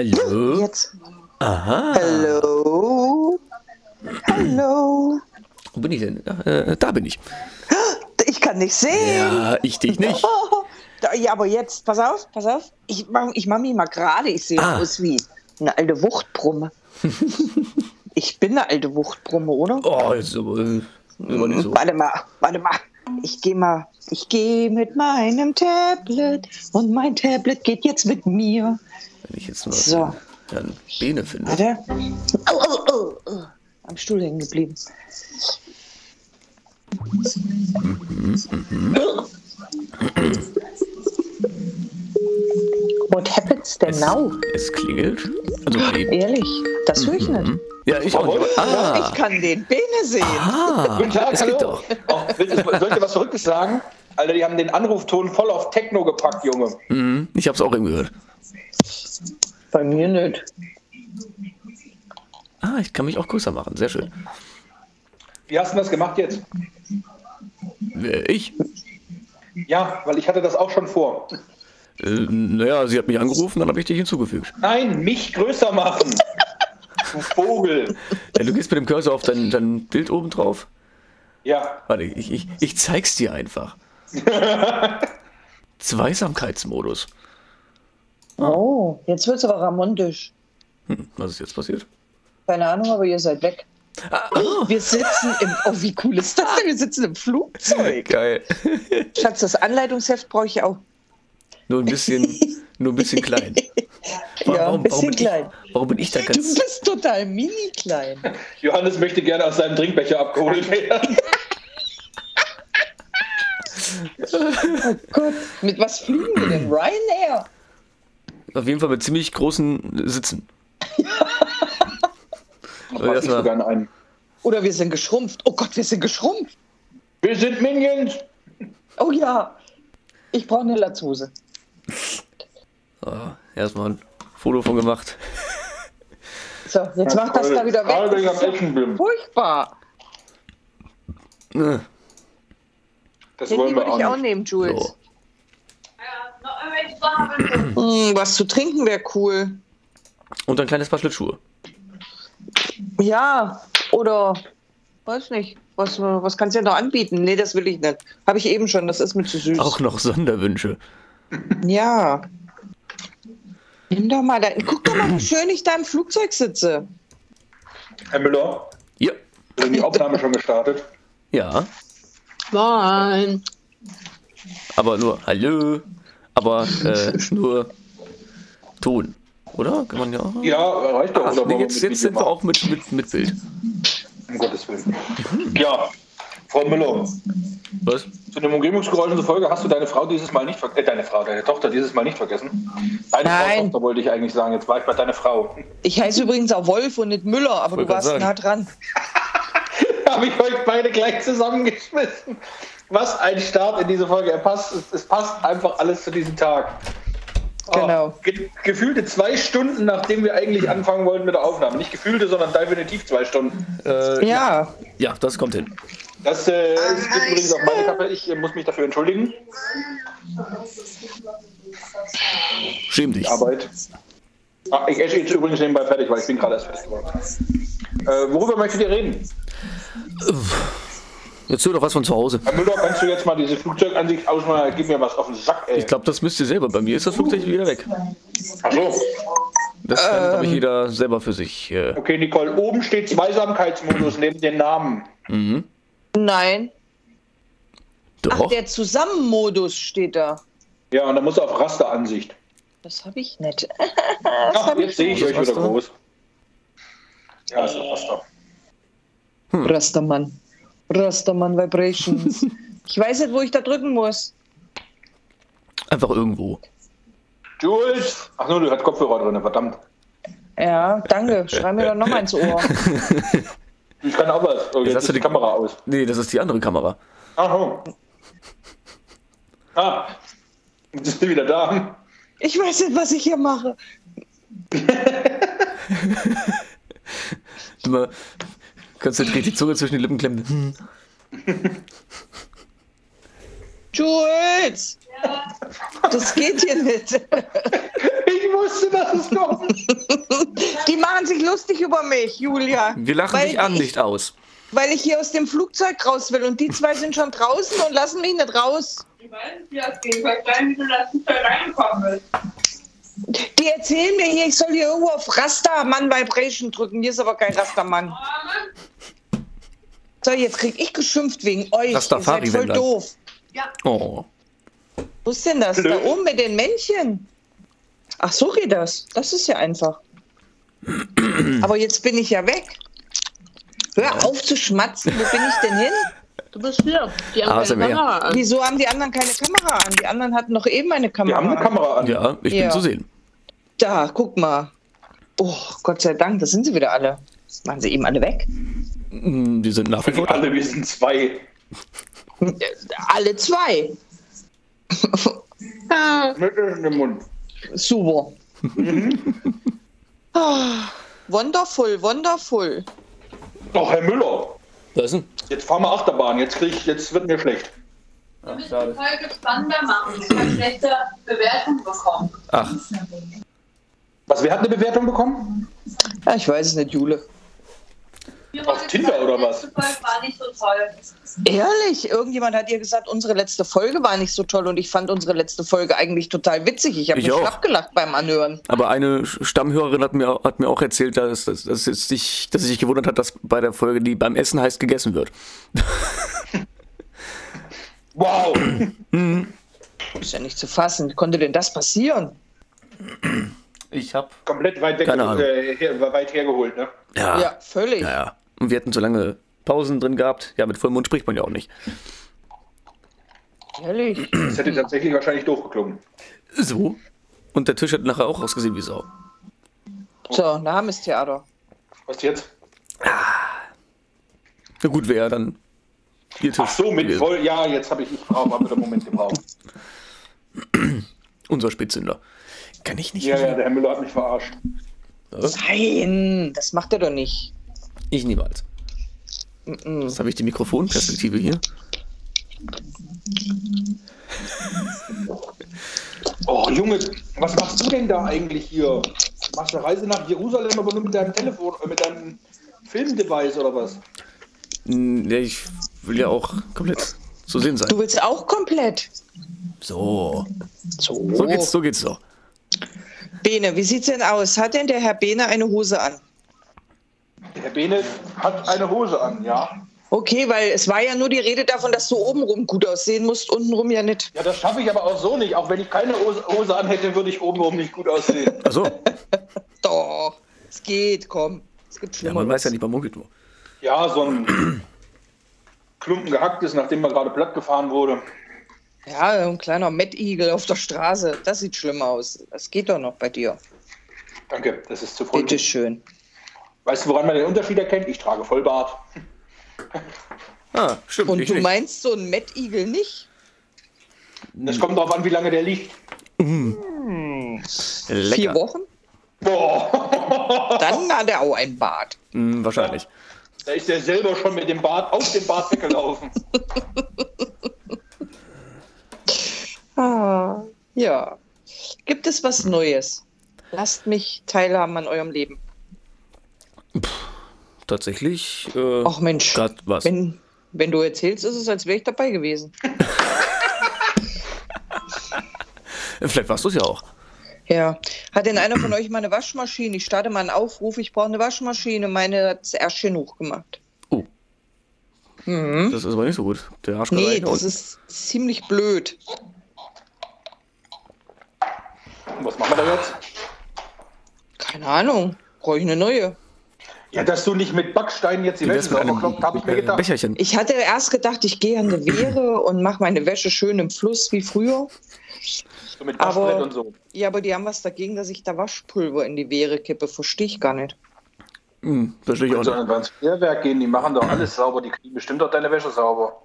Hallo? Jetzt. Aha. Hallo. Hallo. Wo bin ich denn? Äh, da bin ich. Ich kann nicht sehen. Ja, ich dich nicht. Ja, aber jetzt, pass auf, pass auf. Ich mach, ich mach mich mal gerade. Ich sehe Ah. aus wie eine alte Wuchtbrumme. ich bin eine alte Wuchtbrumme, oder? Oh, jetzt ist aber, äh, aber nicht so. Warte mal, warte mal. Ich gehe mal. Ich gehe mit meinem Tablet und mein Tablet geht jetzt mit mir. Wenn ich jetzt nur So. Herrn Bene finde. Warte. Au, au, au, au. Am Stuhl hängen geblieben. What happens denn now? Es klingelt. Also, okay. Ehrlich, das höre ich nicht. Ja, ich auch. Ah, Ich kann den Bene sehen. ah Guten Tag, es hallo. geht doch. Oh, soll ich dir was Verrücktes sagen? Alter, die haben den Anrufton voll auf Techno gepackt, Junge. Mhm, ich hab's auch eben gehört. Bei mir nicht. Ah, ich kann mich auch größer machen. Sehr schön. Wie hast du das gemacht jetzt? Äh, Ich? Ja, weil ich hatte das auch schon vor. Äh, naja, sie hat mich angerufen, dann habe ich dich hinzugefügt. Nein, mich größer machen. Du Vogel. Ja, du gehst mit dem Cursor auf dein, dein Bild oben drauf. Ja, Warte, ich, ich, ich zeig's dir einfach. Zweisamkeitsmodus. Oh, jetzt wird's aber ramontisch. Hm, was ist jetzt passiert? Keine Ahnung, aber ihr seid weg. Ah, oh, Wir sitzen im. Oh, wie cool ist das denn? Wir sitzen im Flugzeug. geil. Schatz, das Anleitungsheft brauche ich auch. Nur ein bisschen, nur ein bisschen klein. Ja, ein bisschen bin klein. Ich, warum bin ich da Du ganz. bist total mini klein. Johannes möchte gerne aus seinem Trinkbecher abgeholt werden. Oh Gott, mit was fliegen wir denn? Ryanair? Auf jeden Fall mit ziemlich großen Sitzen. Erstmal- sogar in einen. Oder wir sind geschrumpft. Oh Gott, wir sind geschrumpft. Wir sind Minions. Oh ja. Ich brauche eine Latzhose. Oh, erstmal ein Foto von gemacht. So, jetzt macht das da wieder weg. am Das ist furchtbar. Äh, Das Handy wollen wir würde ich auch auch nicht. nehmen, Jules. So. Hm, was zu trinken wäre cool. Und ein kleines Paar Schlittschuhe. Ja, oder weiß nicht. Was, was kannst du ja noch anbieten? Nee, das will ich nicht. Habe ich eben schon, das ist mir zu süß. Auch noch Sonderwünsche. Ja. Nimm doch mal da. Guck doch mal, wie schön ich da im Flugzeug sitze. Herr Müller, Ja. ist die Aufnahme schon gestartet? Ja. Nein. Aber nur Hallo. Aber äh, nur Ton. Oder? Kann man ja. Ja, reicht doch. Ach, Oder nee, jetzt, mit jetzt sind wir auch mit, mit, mit Bild. Um Gottes Willen. Ja, Frau Müller, Was? zu den Umgebungsgeräuschen zur Folge hast du deine Frau dieses Mal nicht vergessen. Äh, deine Frau, deine Tochter dieses Mal nicht vergessen. Deine Frau, Nein. Tochter wollte ich eigentlich sagen. Jetzt war ich bei deiner Frau. Ich heiße übrigens auch Wolf und nicht Müller, aber Wollte du warst sagen. nah dran. Habe ich euch beide gleich zusammengeschmissen. Was ein Start in diese Folge. Er passt, es, es passt einfach alles zu diesem Tag. Oh, Genau. ge gefühlte zwei Stunden, nachdem wir eigentlich anfangen wollten mit der Aufnahme. Nicht gefühlte, sondern definitiv zwei Stunden. Äh, Ja. ja, das kommt hin. Das äh, ist übrigens auch meine Kappe. Ich äh, muss mich dafür entschuldigen. Schäm dich. Arbeit. Ah, ich esse jetzt übrigens nebenbei fertig, weil ich bin gerade erst fertig geworden. Äh, worüber möchtet ihr reden? Jetzt hör doch was von zu Hause. Herr Müller, kannst du jetzt mal diese Flugzeugansicht ausmachen? Gib mir was auf den Sack, ey. Ich glaube, das müsst ihr selber. Bei mir ist das Flugzeug wieder weg. Ach so. Das kann, glaube Ähm. ich, jeder selber für sich. Äh, Okay, Nicole, oben steht Zweisamkeitsmodus neben den Namen. Nein. Ach, doch. der Zusammenmodus steht da. Ja, und dann muss er auf Rasteransicht. Das habe ich nicht. Ach, jetzt sehe ich euch wieder groß. Ja, ist doch Raster. Rastermann. Rastermann Vibrations. ich weiß nicht, wo ich da drücken muss. Einfach irgendwo. Jules! Ach nur, du hast Kopfhörer drin, verdammt. Ja, danke. Schreib mir doch noch mal ins Ohr. Ich kann auch was. Oh, jetzt, hast du die Kamera aus. Nee, das ist die andere Kamera. Ach so. Ah, jetzt ist sie wieder da. Ich weiß nicht, was ich hier mache. Konzentriert die Zunge zwischen die Lippen klemmen. Hm. Jules! Das geht hier nicht. Ich wusste, dass es kommt. Die machen sich lustig über mich, Julia. Wir lachen Weil dich an, ich- nicht aus. Weil ich hier aus dem Flugzeug raus will und die zwei sind schon draußen und lassen mich nicht raus. Ich weiß nicht, wie das geht. Ich weiß nicht, wie du da nicht da reingekommen bist. Die erzählen mir hier, ich soll hier irgendwo auf Rastermann Vibration drücken. Hier ist aber kein Rastermann. So, jetzt krieg ich geschimpft wegen euch. Rastafari, Ihr seid voll dann. doof. Oh. Wo ist denn das? Blöd. Da oben mit den Männchen. Ach, so geht das. Das ist ja einfach. Aber jetzt bin ich ja weg. Hör auf zu schmatzen. Wo bin ich denn hin? Du bist hier. Die haben ASMR. keine Kamera an. Wieso haben die anderen keine Kamera an? Die anderen hatten noch eben eine Kamera. haben eine an. Kamera an. Ja, ich Ja. bin zu sehen. Da, guck mal. Oh, Gott sei Dank, da sind sie wieder alle. Waren sie eben alle weg? Mm, Die sind nach wie vor. Alle, wir sind zwei. Alle zwei. Mit im Mund. Super. Ah, wonderful, wonderful. Doch, Herr Müller. Was ist denn? Jetzt fahren wir Achterbahn. Jetzt, krieg ich, jetzt wird mir schlecht. Wir müssen die Folge spannender machen. Ich habe schlechte Bewertungen bekommen. Ach, Was, wer hat eine Bewertung bekommen? Ja, ich weiß es nicht, Jule. Auf Tinder oder die was? letzte Folge war nicht so toll. Ehrlich, irgendjemand hat ihr gesagt, unsere letzte Folge war nicht so toll und ich fand unsere letzte Folge eigentlich total witzig. Ich habe Ich mich auch. gelacht beim Anhören. aber eine Stammhörerin hat mir, hat mir auch erzählt, dass, dass, dass, es sich, dass sie sich gewundert hat, dass bei der Folge, die beim Essen heißt, gegessen wird. Wow. Ist ja nicht zu fassen. Wie konnte denn das passieren? Ich hab. Komplett weit weg, Keine Ahnung. äh, her, weit hergeholt, ne? Ja. Ja, völlig. Ja, ja. Und wir hatten so lange Pausen drin gehabt. Ja, mit vollem Mund spricht man ja auch nicht. Ehrlich. Das hätte tatsächlich wahrscheinlich durchgeklungen. So. Und der Tisch hat nachher auch ausgesehen wie Sau. So, Namenstheater. Was jetzt? Na gut, wäre dann ihr Tisch. Ach so, mit gewesen. voll. Ja, jetzt habe ich, ich brauche mal wieder einen Moment gebraucht. Unser Spätzünder. Kann ich nicht. Ja, ja, der Herr Müller hat mich verarscht. Nein, das macht er doch nicht. Ich niemals. Jetzt habe ich die Mikrofonperspektive hier. Oh, Junge, was machst du denn da eigentlich hier? Machst du eine Reise nach Jerusalem, aber nur mit deinem Telefon, äh, mit deinem Filmdevice oder was? Ja, ich will ja auch komplett zu sehen sein. Du willst auch komplett. So. So. So geht's, so geht's doch. Bene, wie sieht's denn aus? Hat denn der Herr Bene eine Hose an? Der Herr Bene hat eine Hose an, ja. Okay, weil es war ja nur die Rede davon, dass du obenrum gut aussehen musst, untenrum ja nicht. Ja, das schaffe ich aber auch so nicht. Auch wenn ich keine Hose, an hätte, würde ich obenrum nicht gut aussehen. Achso. Doch, es geht, komm. Es gibt Ja, schlimmer. man weiß ja nicht, man munkelt nur. Ja, so ein Klumpen gehackt ist, nachdem man gerade platt gefahren wurde. Ja, ein kleiner Mettigel auf der Straße. Das sieht schlimm aus. Das geht doch noch bei dir. Danke, das ist zu früh. Bitteschön. Weißt du, woran man den Unterschied erkennt? Ich trage Vollbart. Ah, stimmt. Und ich du nicht. meinst so ein Mettigel nicht? Das kommt darauf an, wie lange der liegt. Lecker. Vier Wochen? Boah, Dann hat er auch ein Bart. Hm, wahrscheinlich. da ist er selber schon mit dem Bart auf den Bart weggelaufen. Ah, ja. Gibt es was Neues? Lasst mich teilhaben an eurem Leben. Tatsächlich. Äh, Ach Mensch, was. wenn, wenn du erzählst, ist es, als wäre ich dabei gewesen. Vielleicht warst du es ja auch. Ja. Hat denn einer von euch mal eine Waschmaschine? Ich starte mal einen Aufruf, ich brauche eine Waschmaschine. Meine hat es erst genug gemacht. Oh. Das ist aber nicht so gut. Der Arsch Nee, das ist ziemlich blöd. Und was machen wir da jetzt? Keine Ahnung. Brauche ich eine neue. Ja, dass du nicht mit Backsteinen jetzt die Wie Welt klopft, habe ich mir äh, gedacht. Becherchen? Ich hatte erst gedacht, ich gehe an eine Wehre und mache meine Wäsche schön im Fluss wie früher. So mit aber- Waschbrett und so. Ja, aber die haben was dagegen, dass ich da Waschpulver in die Wehre kippe. Verstehe ich gar nicht. Hm, verstehe ich auch nicht. wenn ins Klärwerk gehen, die machen doch alles sauber, die kriegen bestimmt auch deine Wäsche sauber.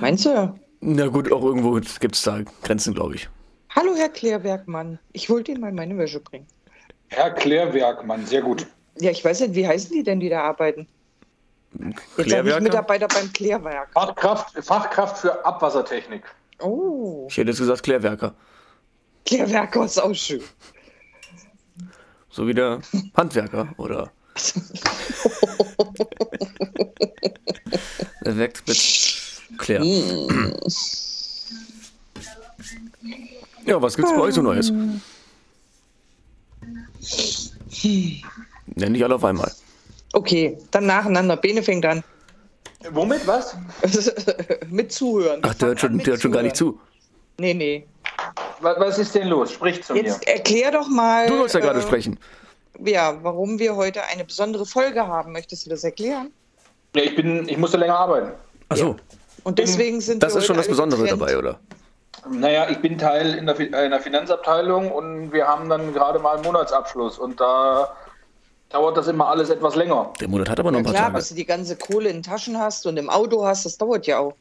Meinst du? Na gut, auch irgendwo gibt es da Grenzen, glaube ich. Hallo, Herr Klärwerkmann. Ich wollte Ihnen mal meine Wäsche bringen. Herr Klärwerk, Mann, sehr gut. Ja, ich weiß nicht, wie heißen die denn, die da arbeiten? Jetzt ich Klärwerker? Mitarbeiter beim Klärwerk. Fachkraft, Fachkraft für Abwassertechnik. Oh, Ich hätte jetzt gesagt Klärwerker. Klärwerker ist auch schön. So wie der Handwerker oder. Er weckt mit Klär. Ja, was gibt's bei euch so Neues? Nenn nicht alle auf einmal. Okay, dann nacheinander. Bene fängt an. Womit, was? mit zuhören. Ach, der hört schon, der hört schon gar nicht zu. Nee, nee. Was, was ist denn los? Sprich zu Jetzt erklär doch mal. Du sollst ja gerade äh, sprechen. Ja, warum wir heute eine besondere Folge haben. Möchtest du das erklären? mir. Ja, ich, bin, ich musste länger arbeiten. Achso, Und deswegen sind das wir ist schon das Besondere getrennt. dabei, oder? Naja, ich bin Teil in der, äh, in der Finanzabteilung und wir haben dann gerade mal einen Monatsabschluss und da dauert das immer alles etwas länger. Der Monat hat aber noch ein Ja, paar klar, Tage. bis du die ganze Kohle in den Taschen hast und im Auto hast, das dauert ja auch.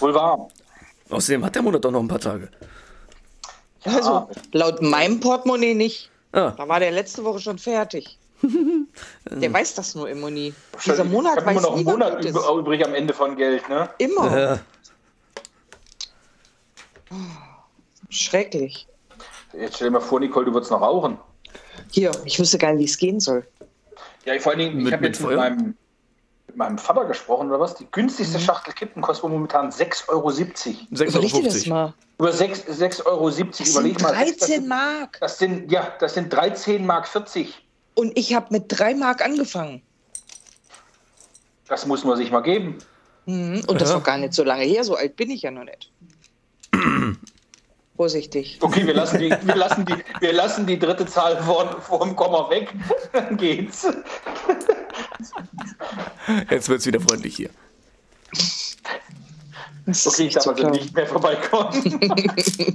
Wohl wahr. Außerdem hat der Monat doch noch ein paar Tage. Also, laut meinem Portemonnaie nicht. Ah, Da war der letzte Woche schon fertig. der weiß das nur immer nie. Dieser ich Monat immer weiß noch nie, einen Monat übrig am Ende von Geld, ne? Immer. äh, Schrecklich. Jetzt stell dir mal vor, Nicole, du würdest noch rauchen. Hier, ich wüsste gar nicht, wie es gehen soll. Ja, vor allen Dingen, Mit- ich habe mit jetzt mit meinem, mit meinem Vater gesprochen, oder was? Die günstigste Schachtel Kippen kostet momentan 6,70 Euro. 6,50 Überleg dir das Euro. mal. Über 6 6,70 Euro. Das Überleg mal. 13 Mark. Das sind, ja, das sind 13 Mark 40. Und ich habe mit 3 Mark angefangen. Das muss man sich mal geben. Mhm. Und das Ja. war gar nicht so lange her. So alt bin ich ja noch nicht. Vorsichtig. Okay, wir lassen die, wir lassen die, wir lassen die dritte Zahl vor, vor dem Komma weg. Dann geht's. Jetzt wird's wieder freundlich hier. Das Okay, ich darf zu also nicht mehr vorbeikommen.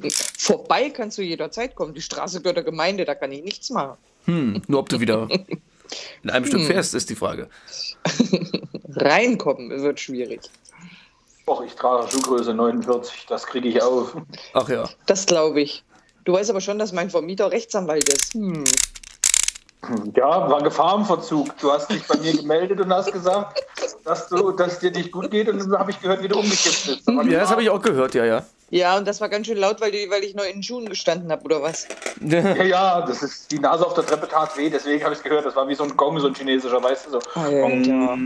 Vorbei kannst du jederzeit kommen. Die Straße gehört der Gemeinde, da kann ich nichts machen. Hm, nur ob du wieder in einem Stück fährst, ist die Frage. Reinkommen wird schwierig. Och, ich trage Schuhgröße 49, das kriege ich auf. Ach ja. Das glaube ich. Du weißt aber schon, dass mein Vermieter Rechtsanwalt ist. Hm. Ja, war Gefahr im Verzug. Du hast dich bei mir gemeldet und hast gesagt, dass, du, dass es dir nicht gut geht und dann habe ich gehört, wie du umgekippt bist. Da Ja, das habe ich auch gehört, ja, ja. Ja, und das war ganz schön laut, weil, die, weil ich noch in den Schuhen gestanden habe, oder was? Ja, ja, das ist, die Nase auf der Treppe tat weh, deswegen habe ich es gehört. Das war wie so ein Gong, so ein chinesischer, weißt du so. Alter.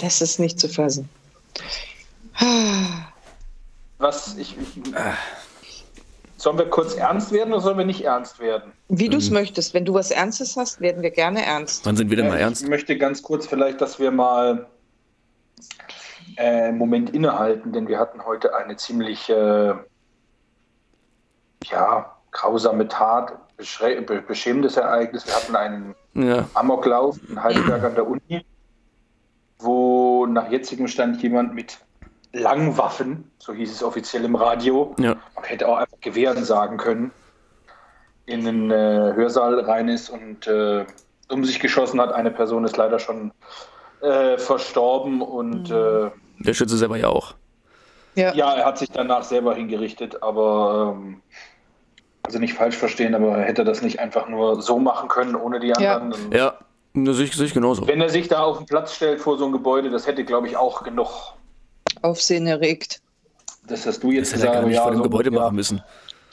Das ist nicht zu fassen. Was, ich, ich, sollen wir kurz ernst werden oder sollen wir nicht ernst werden? Wie du Mhm. es möchtest. Wenn du was Ernstes hast, werden wir gerne ernst. Wann sind wir denn mal ernst? Ich möchte ganz kurz vielleicht, dass wir mal äh, einen Moment innehalten, denn wir hatten heute eine ziemlich äh, ja, grausame Tat, beschämendes Ereignis. Wir hatten einen Ja. Amoklauf in Heidelberg an der Uni, wo nach jetzigem Stand jemand mit Langwaffen, so hieß es offiziell im Radio, Ja. man hätte auch einfach Gewehren sagen können, in den äh, Hörsaal rein ist und äh, um sich geschossen hat. Eine Person ist leider schon äh, verstorben und äh, Der Schütze selber ja auch. Ja. ja, er hat sich danach selber hingerichtet, aber ähm, also nicht falsch verstehen, aber er hätte das nicht einfach nur so machen können ohne die Ja. anderen. Und Ja, das sehe ich, sehe ich genauso. Wenn er sich da auf den Platz stellt vor so einem Gebäude, das hätte, glaube ich, auch genug. Aufsehen erregt. Das hast du jetzt Das hätte er gesagt. gar nicht ja, vor dem so- Gebäude ja. machen müssen.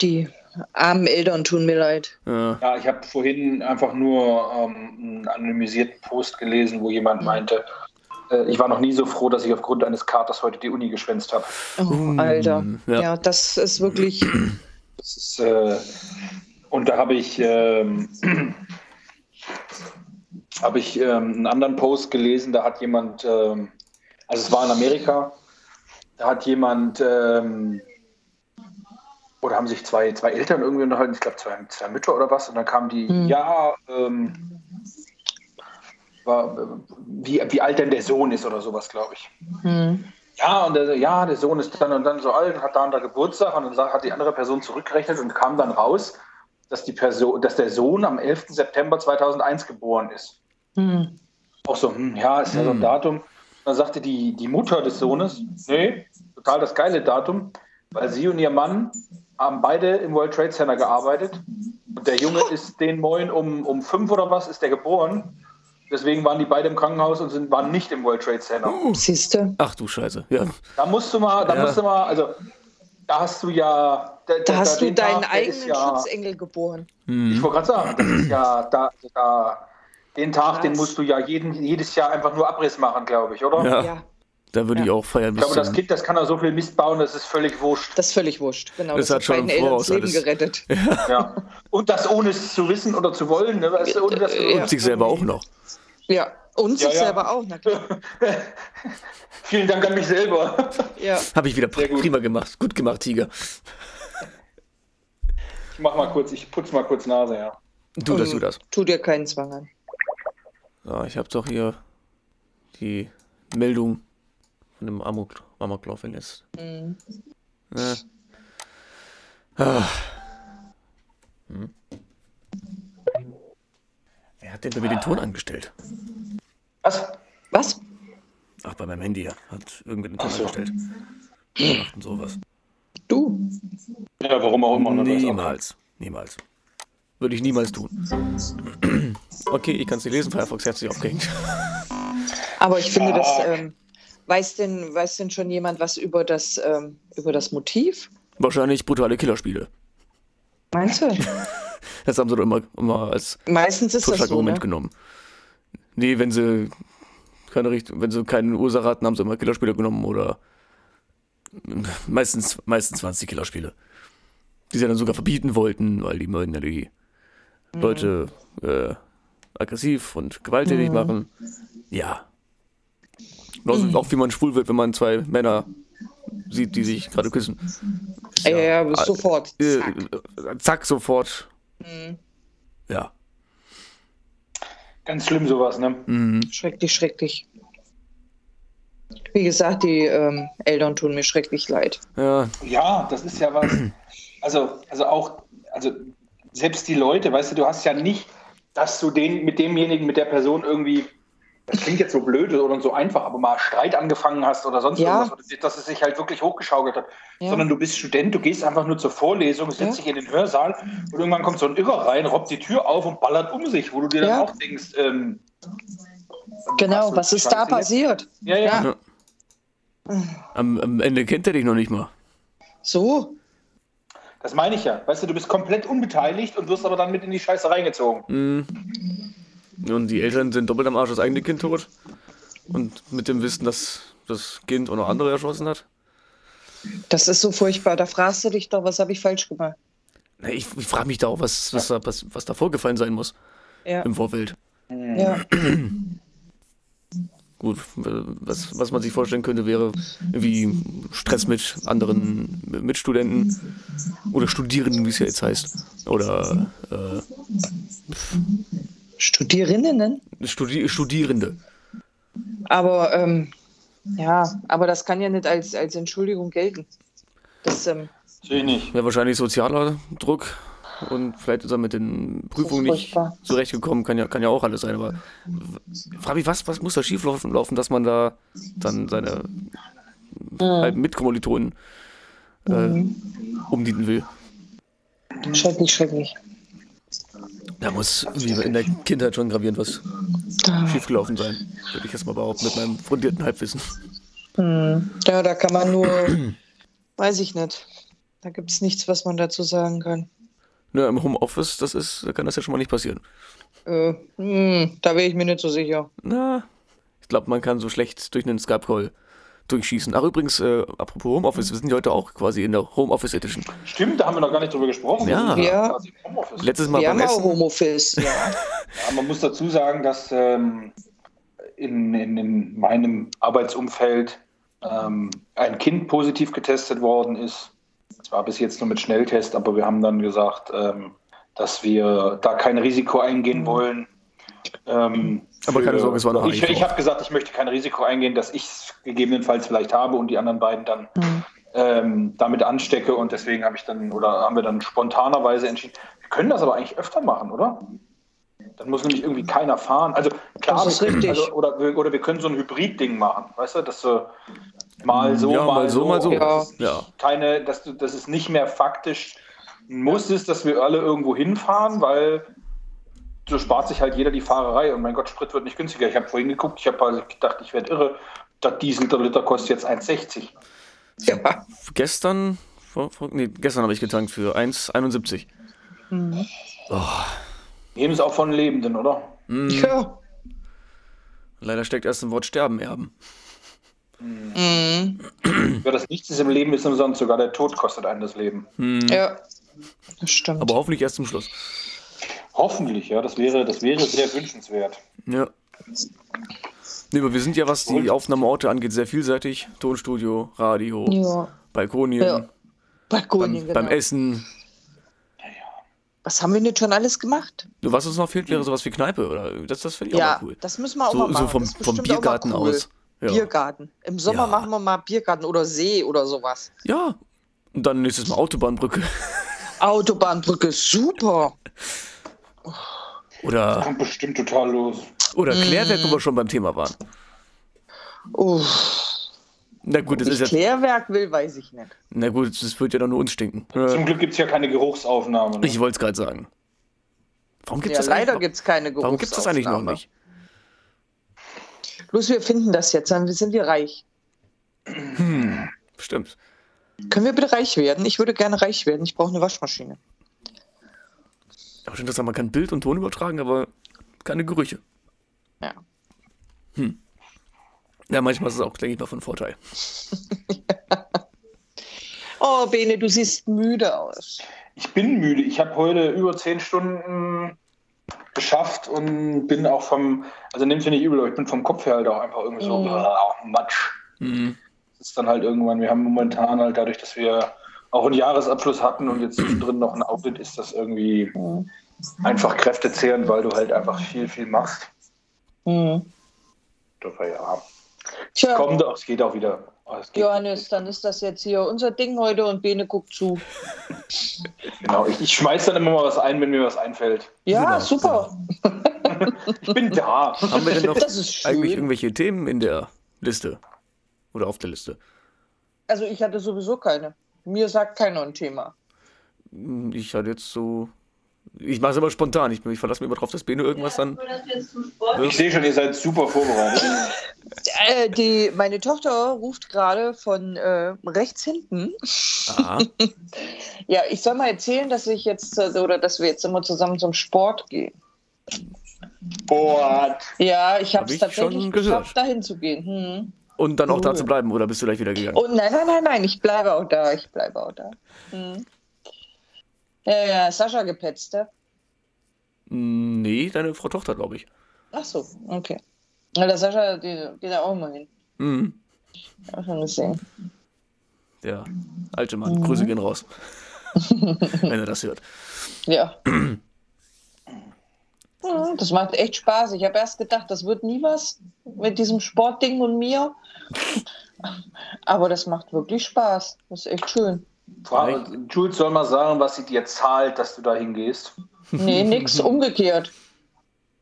Die armen Eltern tun mir leid. Ja. Ja, ich habe vorhin einfach nur ähm, einen anonymisierten Post gelesen, wo jemand meinte, äh, ich war noch nie so froh, dass ich aufgrund eines Katers heute die Uni geschwänzt habe. Oh, Alter. ja. Ja. das ist wirklich. Das ist, äh, und da habe ich, ähm, habe ich ähm, einen anderen Post gelesen, da hat jemand, ähm, also es war in Amerika, da hat jemand, ähm, oder haben sich zwei, zwei Eltern irgendwie unterhalten, ich glaube zwei, zwei Mütter oder was, und dann kam die, Hm. ja, ähm, war, wie, wie alt denn der Sohn ist oder sowas, glaube ich. Hm. Ja, und der, ja, der Sohn ist dann und dann so alt und hat da und da Geburtstag und dann hat die andere Person zurückgerechnet und kam dann raus, dass, die Person, dass der Sohn am 11. September 2001 geboren ist. Hm. Auch so, hm, ja, ist ja so ein Hm. Datum. Dann sagte die, die Mutter des Sohnes, nee, total das geile Datum, weil sie und ihr Mann haben beide im World Trade Center gearbeitet und der Junge ist den Moin um, um fünf oder was ist der geboren Deswegen waren die beide im Krankenhaus und sind, waren nicht im World Trade Center. Siehst du? Ach du Scheiße. Ja. Da musst du mal, da Ja. musst du mal, also da hast du ja. Da, Da hast du deinen Tag, eigenen ja, Schutzengel geboren. Ich wollte gerade sagen, das ist ja da, da den Tag, den Krass. musst du ja jeden, jedes Jahr einfach nur Abriss machen, glaube ich, oder? Ja. Ja, Da würde ich Ja. auch feiern Ich glaube, das Kind, das kann da so viel Mist bauen, das ist völlig wurscht. das ist völlig wurscht. Genau, Das das, hat schon beiden Eltern das Leben alles. gerettet. Ja. Und das ohne es zu wissen oder zu wollen, ne? weißt du, ohne das Ja. Und sich selber auch noch. Ja, und sich Ja, ja. selber auch, na klar. Vielen Dank an mich selber. Ja. Habe ich wieder Sehr gut. prima gemacht. Gut gemacht, Tiger. Ich mach mal kurz, ich putz mal kurz Nase, ja. Du das, du das. Tu dir keinen Zwang an. So, ich habe doch hier die Meldung von dem Amok Amoklauf jetzt. Mhm. Ne? Ah. Hm. Wer hat denn bei mir den Ton angestellt? Was? Was? Ach, bei meinem Handy ja. Hat irgendwer den Ton Ach so. angestellt. Macht denn sowas? Du? Ja, warum auch immer. ne? Niemals. Niemals. Würde ich niemals tun. Okay, ich kann es nicht lesen. Firefox hat sich aufgehängt. Aber ich finde, das ähm, weiß denn, weiß denn schon jemand was über das, ähm, über das Motiv? Wahrscheinlich brutale Killerspiele. Meinst du? Das haben sie doch immer, immer als Meistens ist das so, ne? genommen. Nee, wenn sie keine Richtung, wenn sie keine Ursache hatten, haben sie immer Killerspiele genommen oder meistens, meistens waren es die Killerspiele. Die sie dann sogar verbieten wollten, weil die meinen ja die. Leute äh, aggressiv und gewalttätig machen. Ja. Genauso Mhm. auch wie man schwul wird, wenn man zwei Männer sieht, die sich gerade küssen. Ja, ja, ah, sofort. äh, Zack. äh, zack, sofort. Mhm. Ja. Ganz schlimm sowas, ne? Mhm. Schrecklich, schrecklich. Wie gesagt, die ähm, Eltern tun mir schrecklich leid. Ja, Ja, das ist ja was. Also, also auch, also selbst die Leute, weißt du, du hast ja nicht, dass du den mit demjenigen, mit der Person irgendwie, das klingt jetzt so blöd oder so einfach, aber mal Streit angefangen hast oder sonst Ja. irgendwas, dass es sich halt wirklich hochgeschaukelt hat. Ja. Sondern du bist Student, du gehst einfach nur zur Vorlesung, setzt Ja. dich in den Hörsaal und irgendwann kommt so ein Irrer rein, robbt die Tür auf und ballert um sich, wo du dir Ja. dann auch denkst, ähm, Genau, was ist da jetzt? passiert? Ja, ja. Ja. am, am Ende kennt er dich noch nicht mal. So? Das meine ich ja. Weißt du, du bist komplett unbeteiligt und wirst aber dann mit in die Scheiße reingezogen. Mhm. Und die Eltern sind doppelt am Arsch, das eigene Kind tot. Und mit dem Wissen, dass das Kind auch noch andere erschossen hat. Das ist so furchtbar. Da fragst du dich doch, was habe ich falsch gemacht? Na, Ich, ich frage mich da auch, was, was, da, was, was da vorgefallen sein muss Ja. im Vorfeld. ja. Gut, was, was man sich vorstellen könnte, wäre irgendwie Stress mit anderen Mitstudenten oder Studierenden, wie es ja jetzt heißt. Oder äh, Studiererinnen? Studi Studierende. Aber ähm, ja, aber das kann ja nicht als, als Entschuldigung gelten. Das, ähm, Sehe ich nicht. Ja, wahrscheinlich sozialer Druck und vielleicht ist er mit den Prüfungen nicht zurechtgekommen, kann ja, kann ja auch alles sein, aber mich, was, was muss da schieflaufen, laufen, dass man da dann seine halben Mitkommilitonen äh, umdienen will? schrecklich, schrecklich. Da muss irgendwie in der Kindheit schon gravierend was schiefgelaufen sein, würde ich jetzt mal behaupten, mit meinem fundierten Halbwissen. Hm. Ja, da kann man nur, weiß ich nicht. Da gibt es nichts, was man dazu sagen kann. Ne, Im Homeoffice, das ist, da kann das ja schon mal nicht passieren. Äh, hm, da wäre ich mir nicht so sicher. Na, ich glaube, man kann so schlecht durch einen Skype-Call durchschießen. Ach, übrigens, äh, apropos Homeoffice, wir sind ja heute auch quasi in der Homeoffice Edition. Stimmt, da haben wir noch gar nicht drüber gesprochen. Ja. Ja. Homeoffice. Letztes Mal Wir beim haben auch Essen. Homophils, ja. Ja, man muss dazu sagen, dass ähm, in, in, in meinem Arbeitsumfeld ähm, ein Kind positiv getestet worden ist. Zwar bis jetzt nur mit Schnelltest, aber wir haben dann gesagt, ähm, dass wir da kein Risiko eingehen wollen. Ähm, Aber keine Sorge, es war noch Ich, ich habe gesagt, ich möchte kein Risiko eingehen, dass ich es gegebenenfalls vielleicht habe und die anderen beiden dann Hm. ähm, damit anstecke und deswegen habe ich dann oder haben wir dann spontanerweise entschieden. Wir können das aber eigentlich öfter machen, oder? Dann muss nämlich irgendwie keiner fahren. Also klar, Das ist richtig. also, oder, wir- oder wir können so ein Hybrid-Ding machen, weißt du, dass du mal so, Ja, mal, mal so, mal so. Ja. Das ist Ja. Keine, dass du, dass es nicht mehr faktisch muss ist, dass wir alle irgendwo hinfahren, weil so spart sich halt jeder die Fahrerei. Und mein Gott, Sprit wird nicht günstiger. Ich habe vorhin geguckt, ich habe also gedacht, ich werde irre. Der Diesel, der Liter kostet jetzt 1,60. Ja. Gestern, vor, vor, nee, gestern habe ich getankt für 1,71. Nehmen es auch von Lebenden, oder? ja. Leider steckt erst im Wort Sterben erben. Mhm. Ja, das Nichts ist im Leben ist umsonst. Sogar der Tod kostet einen das Leben. Ja. Das stimmt. Aber hoffentlich erst zum Schluss. Hoffentlich, ja. Das wäre, das wäre sehr wünschenswert. Ja. Nee, aber wir sind ja, was die Aufnahmeorte angeht, sehr vielseitig. Tonstudio, Radio, ja. Balkonien, Ja. Balkonien, beim, beim genau. Essen. Was haben wir denn schon alles gemacht? Was uns noch fehlt, wäre sowas wie Kneipe. Oder? Das, das finde ich auch Ja, mal cool. das müssen wir auch So, mal machen. so vom, vom auch Biergarten cool. aus. Ja. Biergarten. Im Sommer Ja. machen wir mal Biergarten oder See oder sowas. ja. Und dann nächstes Mal Autobahnbrücke. Autobahnbrücke, super. Oder, Kommt bestimmt total los. oder Mhm. Klärwerk, wo wir schon beim Thema waren. Uff. Na gut, das ist ich ja. Klärwerk will, weiß ich nicht. Na gut, das wird ja dann nur uns stinken. Zum Glück gibt es ja keine Geruchsaufnahme. Ne? Ich wollte es gerade sagen. Warum gibt Ja, es das leider eigentlich gibt es keine noch? Warum gibt es das eigentlich noch Geruchsaufnahme. nicht? Bloß wir finden das jetzt, dann sind wir reich. Stimmt. Können wir bitte reich werden? Ich würde gerne reich werden. Ich brauche eine Waschmaschine. Aber stimmt, dass man kann Bild und Ton übertragen, aber keine Gerüche. Ja. Ja, manchmal ist es auch, denke ich mal, von Vorteil. Oh, Bene, du siehst müde aus. Ich bin müde. Ich habe heute über zehn Stunden geschafft und bin auch vom, also nehmt mir nicht übel, aber ich bin vom Kopf her halt auch einfach irgendwie so Mhm. ah, Matsch. Mhm. Das ist dann halt irgendwann, wir haben momentan halt dadurch, dass wir auch einen Jahresabschluss hatten und jetzt zwischendrin noch ein Audit, ist das irgendwie Mhm. einfach kräftezehrend, weil du halt einfach viel, viel machst. Hm. Aber ja, Tja, kommt auch, es geht auch wieder. Geht- Johannes, dann ist das jetzt hier unser Ding heute und Bene guckt zu. Genau, ich, ich schmeiß dann immer mal was ein, wenn mir was einfällt. Ja, Genau, super. Ich bin da. Haben wir denn noch Das ist schön. eigentlich irgendwelche Themen in der Liste? Oder auf der Liste? Also ich hatte sowieso keine. Mir sagt keiner ein Thema. Hm, Ich hatte jetzt so. Ich mache es aber spontan. Ich, ich verlasse mich immer drauf, dass Bene irgendwas dann. Zum Sport Ich sehe schon, ihr seid super vorbereitet. Äh, die, meine Tochter ruft gerade von äh, rechts hinten. Aha. Ja, ich soll mal erzählen, dass ich jetzt äh, oder dass wir jetzt immer zusammen zum Sport gehen. Boah, Ja, ich habe Hab es ich tatsächlich schon gehört. geschafft, dahin zu gehen. Hm. Und dann auch da Cool. zu bleiben, oder bist du gleich wieder gegangen? Oh nein, nein, nein, nein, ich bleibe auch da. Ich bleibe auch da. Hm. Ja, ja, Sascha gepetzt, ne? Hm, Nee, deine Frau Tochter, glaube ich. Ach so, okay. Na, der Sascha, die geht da auch mal hin. Mhm. Auch schon gesehen. Der alte Mann. Mhm. Grüße gehen raus. Wenn er das hört. Ja. Das macht echt Spaß. Ich habe erst gedacht, das wird nie was mit diesem Sportding und mir. Aber das macht wirklich Spaß. Das ist echt schön. Frage, Jules soll mal sagen, was sie dir zahlt, dass du da hingehst. Nee, nix, umgekehrt.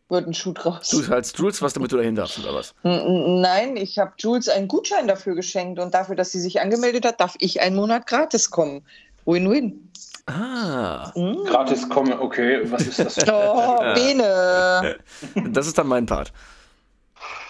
Wird ein Schuh draus. Du zahlst Jules was, damit du dahin darfst, oder was? Nein, ich habe Jules einen Gutschein dafür geschenkt und dafür, dass sie sich angemeldet hat, darf ich einen Monat gratis kommen. Win-win. Ah, Hm. Gratis kommen, okay, was ist das? Oh, Bene. das ist dann mein Part.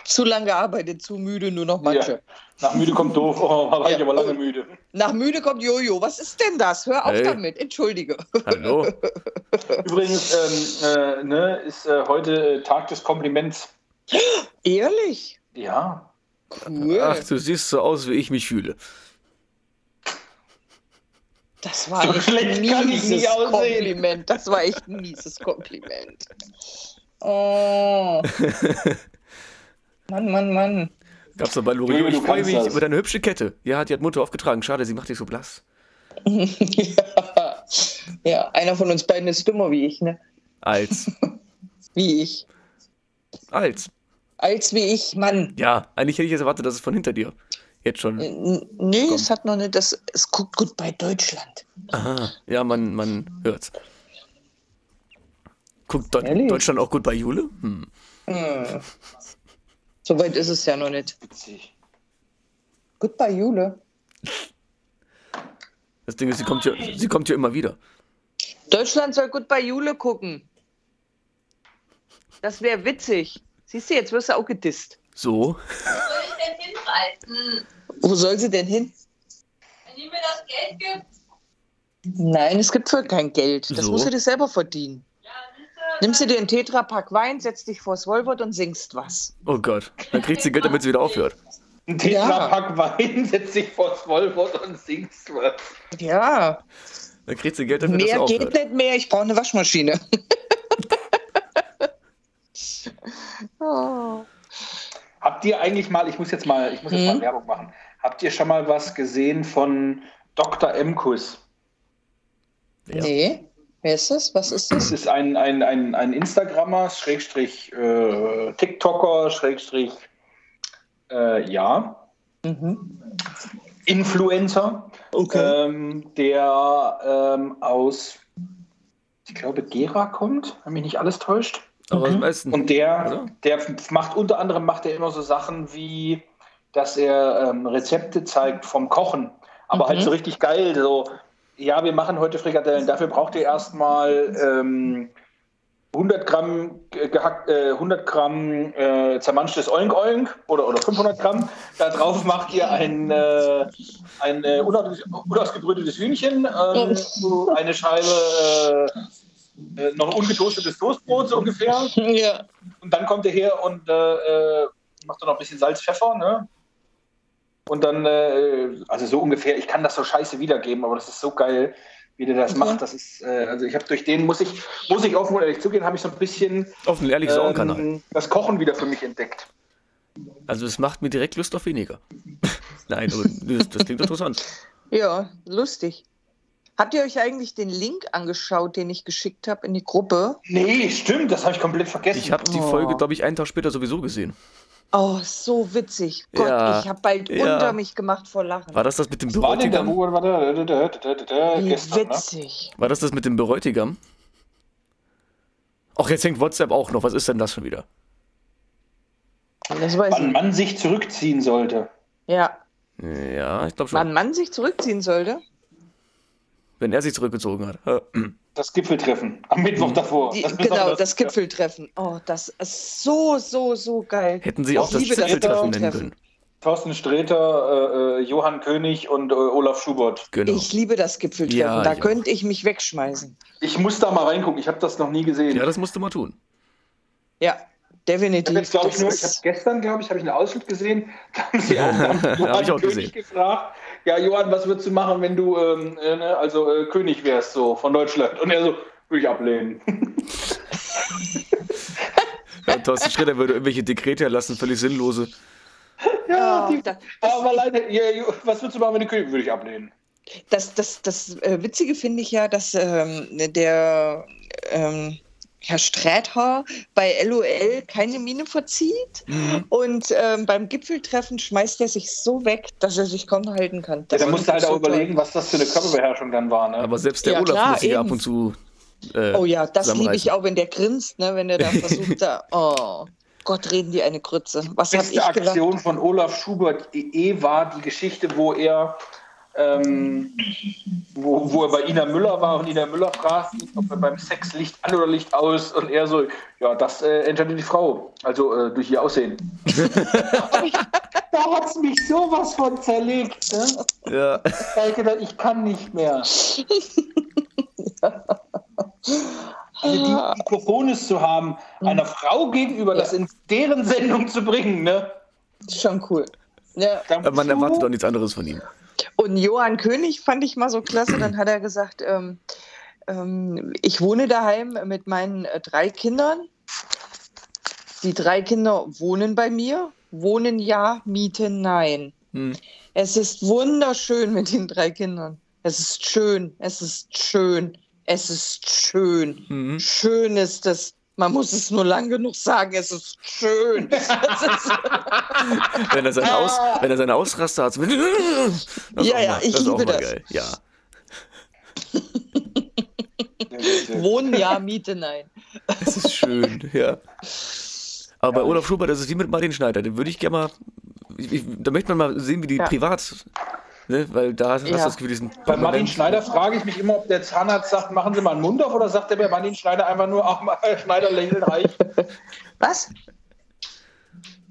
Zu lange gearbeitet, zu müde, nur noch Matsche. Nach müde kommt doof, oh, war ich Ja. aber lange müde. Nach müde kommt Jojo. Was ist denn das? Hör auf Hey. damit. Entschuldige. Hallo? Übrigens, ähm, äh, ne, ist äh, heute äh, Tag des Kompliments. Ehrlich? Ja. Cool. Ach, du siehst so aus, wie ich mich fühle. das war so echt ein ich mieses. Kompliment. Das war echt ein mieses Kompliment. Oh. Mann, Mann, Mann. Gab's doch bei Loriot. Ich freue mich das. über deine hübsche Kette. Ja, die hat Mutter aufgetragen. Schade, sie macht dich so blass. ja. ja, einer von uns beiden ist dümmer wie ich, ne? Als. Wie ich. Als. Als wie ich, Mann. Ja, eigentlich hätte ich jetzt erwartet, dass es von hinter dir. Jetzt schon. N- Nee, Komm. es hat noch nicht das. Es guckt gut bei Deutschland. Aha. Ja, man, man hört's. Guckt Ehrlich? Deutschland auch gut bei Jule? Hm. Hm. So weit ist es ja noch nicht. Witzig. Gut bei Jule. Das Ding ist, sie kommt ja, sie kommt ja immer wieder. Deutschland soll gut bei Jule gucken. Das wäre witzig. Siehst du, jetzt wirst du auch gedisst. So. Wo soll ich denn hinreisen? Wo soll sie denn hin? Wenn ihr mir das Geld gibt? Nein, es gibt für kein Geld. Das So. musst du dir selber verdienen. Ja? Nimmst du dir einen Tetrapack Wein, setzt dich vors Volvot und singst was. Oh Gott. Dann kriegt sie Geld, damit sie wieder aufhört. Ein Tetrapack Wein, setzt sich vors Vollwort und singst was. Ja, Dann kriegt sie Geld, damit mehr sie geht aufhört. nicht mehr. Ich brauche eine Waschmaschine. oh. Habt ihr eigentlich mal, ich muss jetzt mal, ich muss jetzt Mhm. mal Werbung machen. Habt ihr schon mal was gesehen von Dr. Emkus? Ja. Nee, wer ist das? Was ist Das das? ist ein, ein, ein, ein Instagrammer, Schrägstrich äh, TikToker, Schrägstrich äh, ja, Mhm. Influencer, Okay. ähm, der ähm, aus, ich glaube, Gera kommt, wenn mich nicht alles täuscht. Aber Mhm. Und der, Oder? der macht unter anderem macht er immer so Sachen wie, dass er ähm, Rezepte zeigt vom Kochen, aber Mhm. halt so richtig geil. So, ja, wir machen heute Frikadellen. Dafür braucht ihr erstmal ähm, 100 Gramm ge- gehackt, äh, 100 Gramm äh, zermanschtes Oink Oink oder, oder 500 Gramm. Da drauf macht ihr ein, äh, ein äh, unaus- unausgebrütetes Hühnchen, ähm, eine Scheibe äh, äh, noch ungetoastetes Toastbrot so ungefähr. Ja. Und dann kommt er her und macht dann noch ein bisschen Salz, Pfeffer, ne? Und dann, äh, also so ungefähr, ich kann das so scheiße wiedergeben, aber das ist so geil, wie der das Okay. macht. Das ist, äh, also ich habe durch den, muss ich, muss ich offen und ehrlich zugehen, habe ich so ein bisschen ehrlichen Sauenkanal. ähm, das Kochen wieder für mich entdeckt. Also es macht mir direkt Lust auf weniger. Nein, aber das, das klingt interessant. ja, lustig. Habt ihr euch eigentlich den Link angeschaut, den ich geschickt habe in die Gruppe? Nee, stimmt, das habe ich komplett vergessen. Ich habe die Oh. Folge, glaube ich, einen Tag später sowieso gesehen. Oh, so witzig. Gott, Ja, ich habe bald ja. unter mich gemacht vor Lachen. War das das mit dem da? Bräutigam? War da? Da, da, ne? witzig. War das das mit dem Bräutigam? Ach, jetzt hängt WhatsApp auch noch. Was ist denn das schon wieder? Das weiß Wann man sich zurückziehen sollte. Ja, Ja, ich glaube schon. wann man sich zurückziehen sollte. Wenn er sich zurückgezogen hat. Das Gipfeltreffen am Mittwoch davor. Die, Das genau, das Gipfeltreffen. Oh, das ist so, so, so geil. Hätten sie auch Ich das liebe das Zipfeltreffen nennen Gipfeltreffen. können. Thorsten Sträter, äh, äh, Johann König und äh, Olaf Schubert. Ich Genau. liebe das Gipfeltreffen. Ja, da ich könnte ich mich wegschmeißen. Ich muss da mal reingucken, ich habe das noch nie gesehen. Ja, das musst du mal tun. Ja, ich habe definitiv. jetzt, glaube ich, Das nur, ich habe ist- gestern, glaube ich, habe ich einen Ausschnitt gesehen. Da haben sie auch dann Johann ich auch König gesehen. gefragt. Ja, Johann, was würdest du machen, wenn du ähm, äh, ne, also äh, König wärst so von Deutschland? Und er so, würde ich ablehnen. Ja, Thorsten Schritter würde irgendwelche Dekrete erlassen, völlig sinnlose. ja, Oh, die, da- aber leider, ja, was würdest du machen, wenn du König Würde ich ablehnen. Das, das, das äh, Witzige finde ich ja, dass ähm, der ähm, Herr Sträter bei LOL keine Miene verzieht und ähm, beim Gipfeltreffen schmeißt er sich so weg, dass er sich kaum halten kann. Ja, da musst du halt auch überlegen, was das für eine Körperbeherrschung dann war. Ne? Aber selbst der Ja, Olaf klar, muss sich ab und zu. Äh, Oh ja, das liebe ich auch, wenn der grinst, ne, wenn der da versucht, da, oh Gott, reden die eine Grütze. Was habe beste? Aktion von Olaf Schubert eh war die Geschichte, wo er, ähm, wo, wo er bei Ina Müller war und Ina Müller fragt, ihn, ob er beim Sex Licht an oder Licht aus und er so, ja, das äh, entscheidet die Frau, also äh, durch ihr Aussehen. da hat es mich sowas von zerlegt. Ne? Ja. Da ich gedacht, ich kann nicht mehr. Also die, Cojones zu haben, einer Frau gegenüber das in deren Sendung zu bringen, ne? Schon cool. Ja. Man erwartet doch nichts anderes von ihm. Und Johann König fand ich mal so klasse. Dann hat er gesagt, ähm, ähm, ich wohne daheim mit meinen äh, drei Kindern. Die drei Kinder wohnen bei mir. Wohnen ja, mieten nein. Hm. Es ist wunderschön mit den drei Kindern. Es ist schön, es ist schön, es ist schön. Mhm. Schön ist es. Man muss es nur lang genug sagen, es ist schön. Ist, Wenn er seine, Aus, wenn er seine Ausraster hat. Ja, auch ja, mal- ich liebe das. Geil. Ja. wohnen ja, miete nein. Es ist schön, ja. Aber bei Olaf Schubert, das ist wie mit Martin Schneider. Den würde ich gerne mal. Ich, ich, da möchte man mal sehen, wie die Ja. privat Ne? Weil da hast du Ja. das Gefühl, diesen Bei Martin Schneider frage ich mich immer, ob der Zahnarzt sagt, machen Sie mal einen Mund auf oder sagt der bei Martin Schneider einfach nur, auch mal Schneider lächelt reich. Was?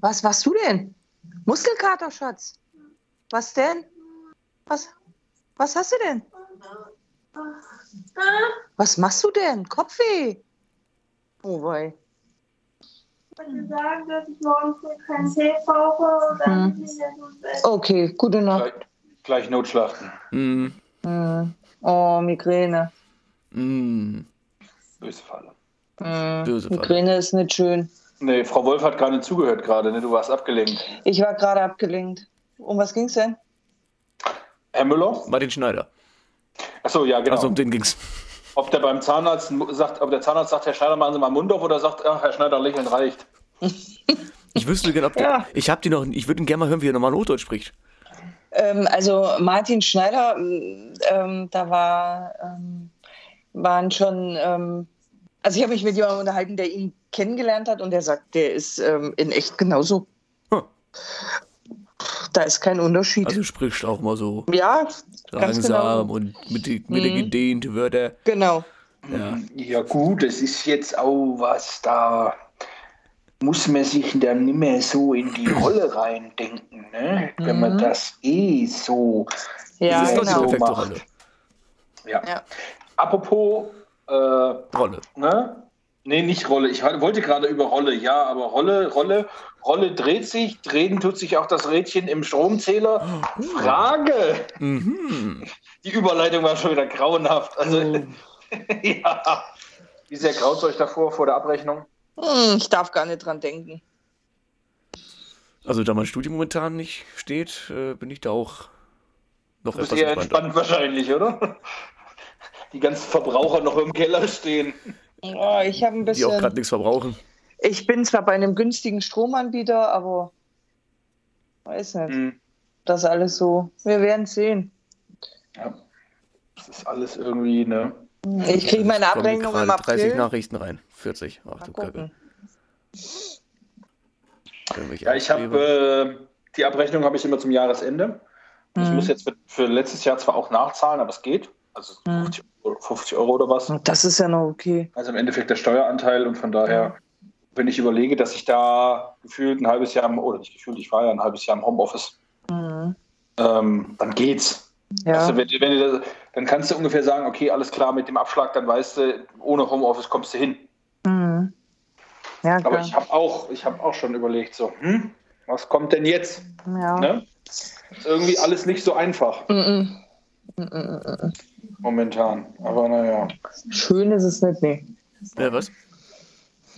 Was machst du denn? Muskelkater, Schatz. Was denn? Was? Was hast du denn? Was machst du denn? Kopfweh. Oh wei. Ich wollte sagen, dass ich morgen früh keinen Tee brauche Hm. Okay, gute Nacht. Gleich, Notschlachten. Mm, Hm. Oh, Migräne. mm, Böse Falle. Hm. Böse Falle. Migräne ist nicht schön. Nee, Frau Wolf hat gar nicht zugehört gerade, ne? Du warst abgelenkt. Ich war gerade abgelenkt. Um was ging's denn? Herr Müller? Martin Schneider. Achso, ja, genau. Also um den ging's. ob der beim Zahnarzt sagt, ob der Zahnarzt sagt, Herr Schneider, machen Sie mal einen Mund auf oder sagt, ach, Herr Schneider, lächeln reicht. Ich wüsste gerne, ob der, Ja. Ich hab die noch. Ich würde ihn gerne mal hören, wie er normal Hochdeutsch spricht. Ähm, also Martin Schneider, ähm, da war, ähm, waren schon, ähm, also ich habe mich mit jemandem unterhalten, der ihn kennengelernt hat und der sagt, der ist ähm, in echt genauso. Hm. Da ist kein Unterschied. Also spricht auch mal so ja, langsam genau. und mit, mit den Mhm. gedehnten Wörtern. Genau. Ja. Ja gut, das ist jetzt auch was, da muss man sich dann nicht mehr so in die Rolle reindenken, ne? wenn man Mhm. das eh so, Ja, das ist doch die genau. perfekte macht. Rolle. ja. Ja. Apropos, äh, Rolle. ne? Nee, nicht Rolle. Ich wollte gerade über Rolle, ja, aber Rolle, Rolle, Rolle dreht sich, drehen tut sich auch das Rädchen im Stromzähler. Frage! Mhm. Die Überleitung war schon wieder grauenhaft. Also, Oh. ja. Wie sehr graut euch davor vor der Abrechnung? Hm, ich darf gar nicht dran denken. Also da mein Studium momentan nicht steht, äh, bin ich da auch noch Du bist etwas eher entspannt wahrscheinlich, oder? Die ganzen Verbraucher noch im Keller stehen. Oh, ich habe ein Die auch gerade bisschen. nichts verbrauchen. Ich bin zwar bei einem günstigen Stromanbieter, aber weiß nicht. Hm. Das alles so. Wir werden sehen. Ja. Das ist alles irgendwie, ne? Ich kriege meine Abrechnung gerade im April. 30 Nachrichten rein. 40. Ach Mal du Kacke. gucken. Irgendwelche Ja, ich habe äh, die Abrechnung habe ich immer zum Jahresende. Ich Mhm. muss jetzt für, für letztes Jahr zwar auch nachzahlen, aber es geht. Also Mhm. 50 Euro, 50 Euro oder was. Das ist ja noch okay. Also im Endeffekt der Steueranteil und von daher, wenn ich überlege, dass ich da gefühlt ein halbes Jahr, im- oder nicht gefühlt, ich war ja ein halbes Jahr im Homeoffice, Mhm. ähm, dann geht's. Ja. Also wenn, wenn du das, dann kannst du ungefähr sagen, okay, alles klar mit dem Abschlag, dann weißt du, ohne Homeoffice kommst du hin. Mhm. Ja, Aber ich habe auch, ich habe auch schon überlegt, so, hm, was kommt denn jetzt? ja. Ne? Ist irgendwie alles nicht so einfach Mhm. Mhm. momentan. Aber naja. Schön ist es nicht, nee. Ja, was?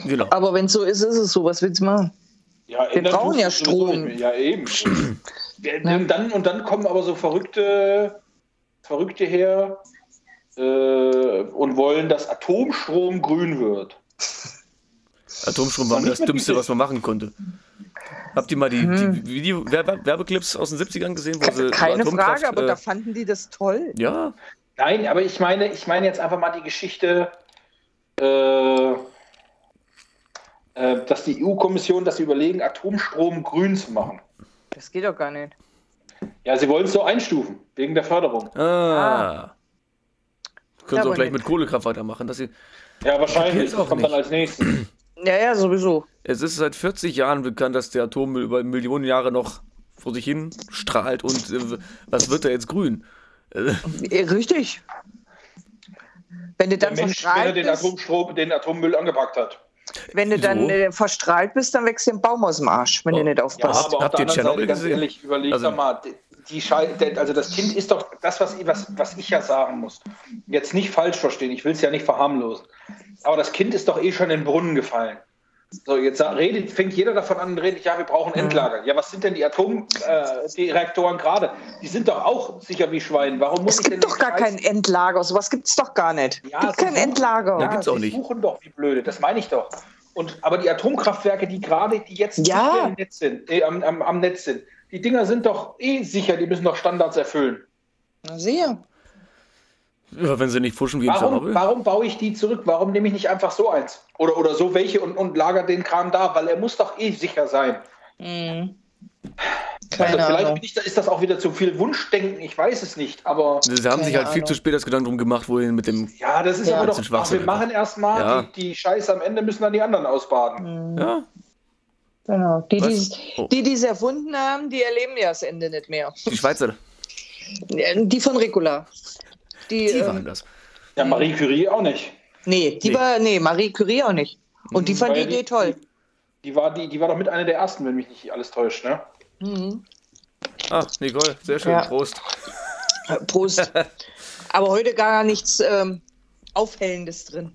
Genau. Aber wenn es so ist, ist es so. Was willst du machen? Ja, Wir brauchen ja Strom. Ja, eben. Ja, und, dann, und dann kommen aber so Verrückte, Verrückte her äh, und wollen, dass Atomstrom grün wird. Atomstrom war das Dümmste, was man machen konnte. Habt ihr mal die, Hm. die Video Werbe Werbeclips aus den 70ern gesehen? Wo sie Keine Atomkraft, Frage, aber äh, da fanden die das toll. Ja, Nein, aber ich meine, ich meine jetzt einfach mal die Geschichte, äh, äh, dass die EU-Kommission, dass sie überlegen, Atomstrom grün zu machen. Das geht doch gar nicht. Ja, sie wollen es so einstufen, wegen der Förderung. ah. Können Ja, sie auch gleich nicht. mit Kohlekraft weitermachen. Dass sie, Ja, wahrscheinlich. Das auch kommt dann nicht. als nächstes. Ja, ja, sowieso. es ist seit 40 Jahren bekannt, dass der Atommüll über Millionen Jahre noch vor sich hin strahlt und äh, was wird da jetzt grün? Äh, Richtig. Wenn du Der dann Mensch, wenn er den, Atomstrom, den Atommüll angepackt hat. Wenn du dann äh, verstrahlt bist, dann wächst dir ein Baum aus dem Arsch, wenn Oh. du nicht Ja, aufpasst. Habt- aber auf habt der ihr anderen Seite, ganz ehrlich, überleg Also- doch mal, die, Schei der- also das Kind ist doch das, was, was, was ich ja sagen muss. Jetzt nicht falsch verstehen, ich will es ja nicht verharmlosen. Aber das Kind ist doch eh schon in den Brunnen gefallen. So, jetzt redet, fängt jeder davon an und redet, ja, wir brauchen Endlager. Ja, was sind denn die Atomreaktoren äh, die gerade? Die sind doch auch sicher wie Schwein. Warum muss Es ich gibt denn doch gar Scheiß- kein Endlager. Sowas gibt es doch gar nicht. Es Ja, gibt kein suchen- Endlager. Ja, gibt's auch nicht. suchen doch wie blöde, das meine ich doch. Und, aber die Atomkraftwerke, die gerade, die jetzt Ja. Netz sind, äh, am, am, am Netz sind, die Dinger sind doch eh sicher, die müssen doch Standards erfüllen. Na, Sehe. Ja, wenn sie nicht pushen wie Warum, warum baue ich die zurück? Warum nehme ich nicht einfach so eins? Oder, oder so welche und, und lager den Kram da? Weil er muss doch eh sicher sein. Mhm. Keine also vielleicht ich, da- ist das auch wieder zu viel Wunschdenken, ich weiß es nicht. Aber Sie haben sich halt viel Ahnung. zu spät das Gedanken drum gemacht, wohin mit dem. ja, das ist Ja. aber doch. Schwachsinn wir machen erstmal Ja. die, die Scheiße am Ende müssen dann die anderen ausbaden. Ja, Genau. Die, Was? die, Oh. die, die es erfunden haben, die erleben ja das Ende nicht mehr. die Schweizer, Die von Ricola. Die, die ähm, waren das. Ja, Marie Curie auch nicht. nee, die Nee. war, nee, Marie Curie auch nicht. Und die fand die Weil Idee toll. Die, die, war die, die war doch mit einer der ersten, wenn mich nicht alles täuscht, ne? Mhm. Ah, Nicole, sehr schön. Ja. Prost. Äh, Prost. Aber heute gar nichts ähm, Aufhellendes drin.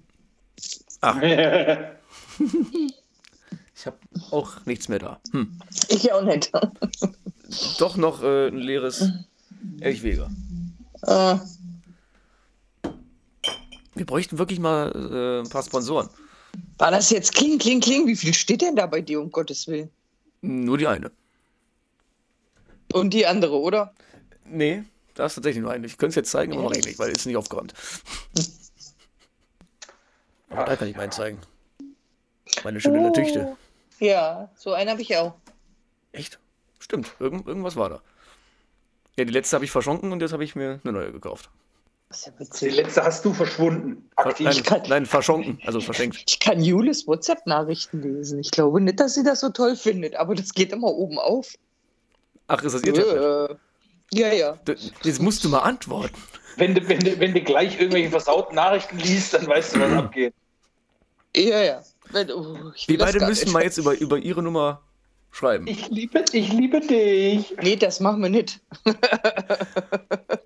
Ich habe auch nichts mehr da. Hm. Ich auch nicht. Doch noch äh, ein leeres Elchweger. äh, Wir bräuchten wirklich mal äh, ein paar Sponsoren. war das jetzt Kling, Kling, Kling? Wie viel steht denn da bei dir, um Gottes Willen? Nur die eine. Und die andere, oder? Nee, da ist tatsächlich nur eine. Ich könnte es jetzt zeigen, aber mache ich nicht, weil es ist nicht aufgeräumt. Aber da kann ich meinen zeigen. Meine schöne Tüchte. Ja, so einen habe ich auch. Echt? Stimmt, irgend, irgendwas war da. Ja, die letzte habe ich verschonken und jetzt habe ich mir eine neue gekauft. Das ist ja Die letzte hast du verschwunden. Aktiv. Nein, kann- nein, verschonken, also verschenkt. Ich kann Julis WhatsApp-Nachrichten lesen. Ich glaube nicht, dass sie das so toll findet, aber das geht immer oben auf. Ach, ist das ihr? Äh, ja, ja. Jetzt musst du mal antworten. Wenn du, wenn, du, wenn du gleich irgendwelche versauten Nachrichten liest, dann weißt du, was abgeht. Ja, ja. Wenn, oh, Wir beide müssen nicht. mal jetzt über, über ihre Nummer schreiben. Ich liebe, ich liebe dich. Nee, das machen wir nicht.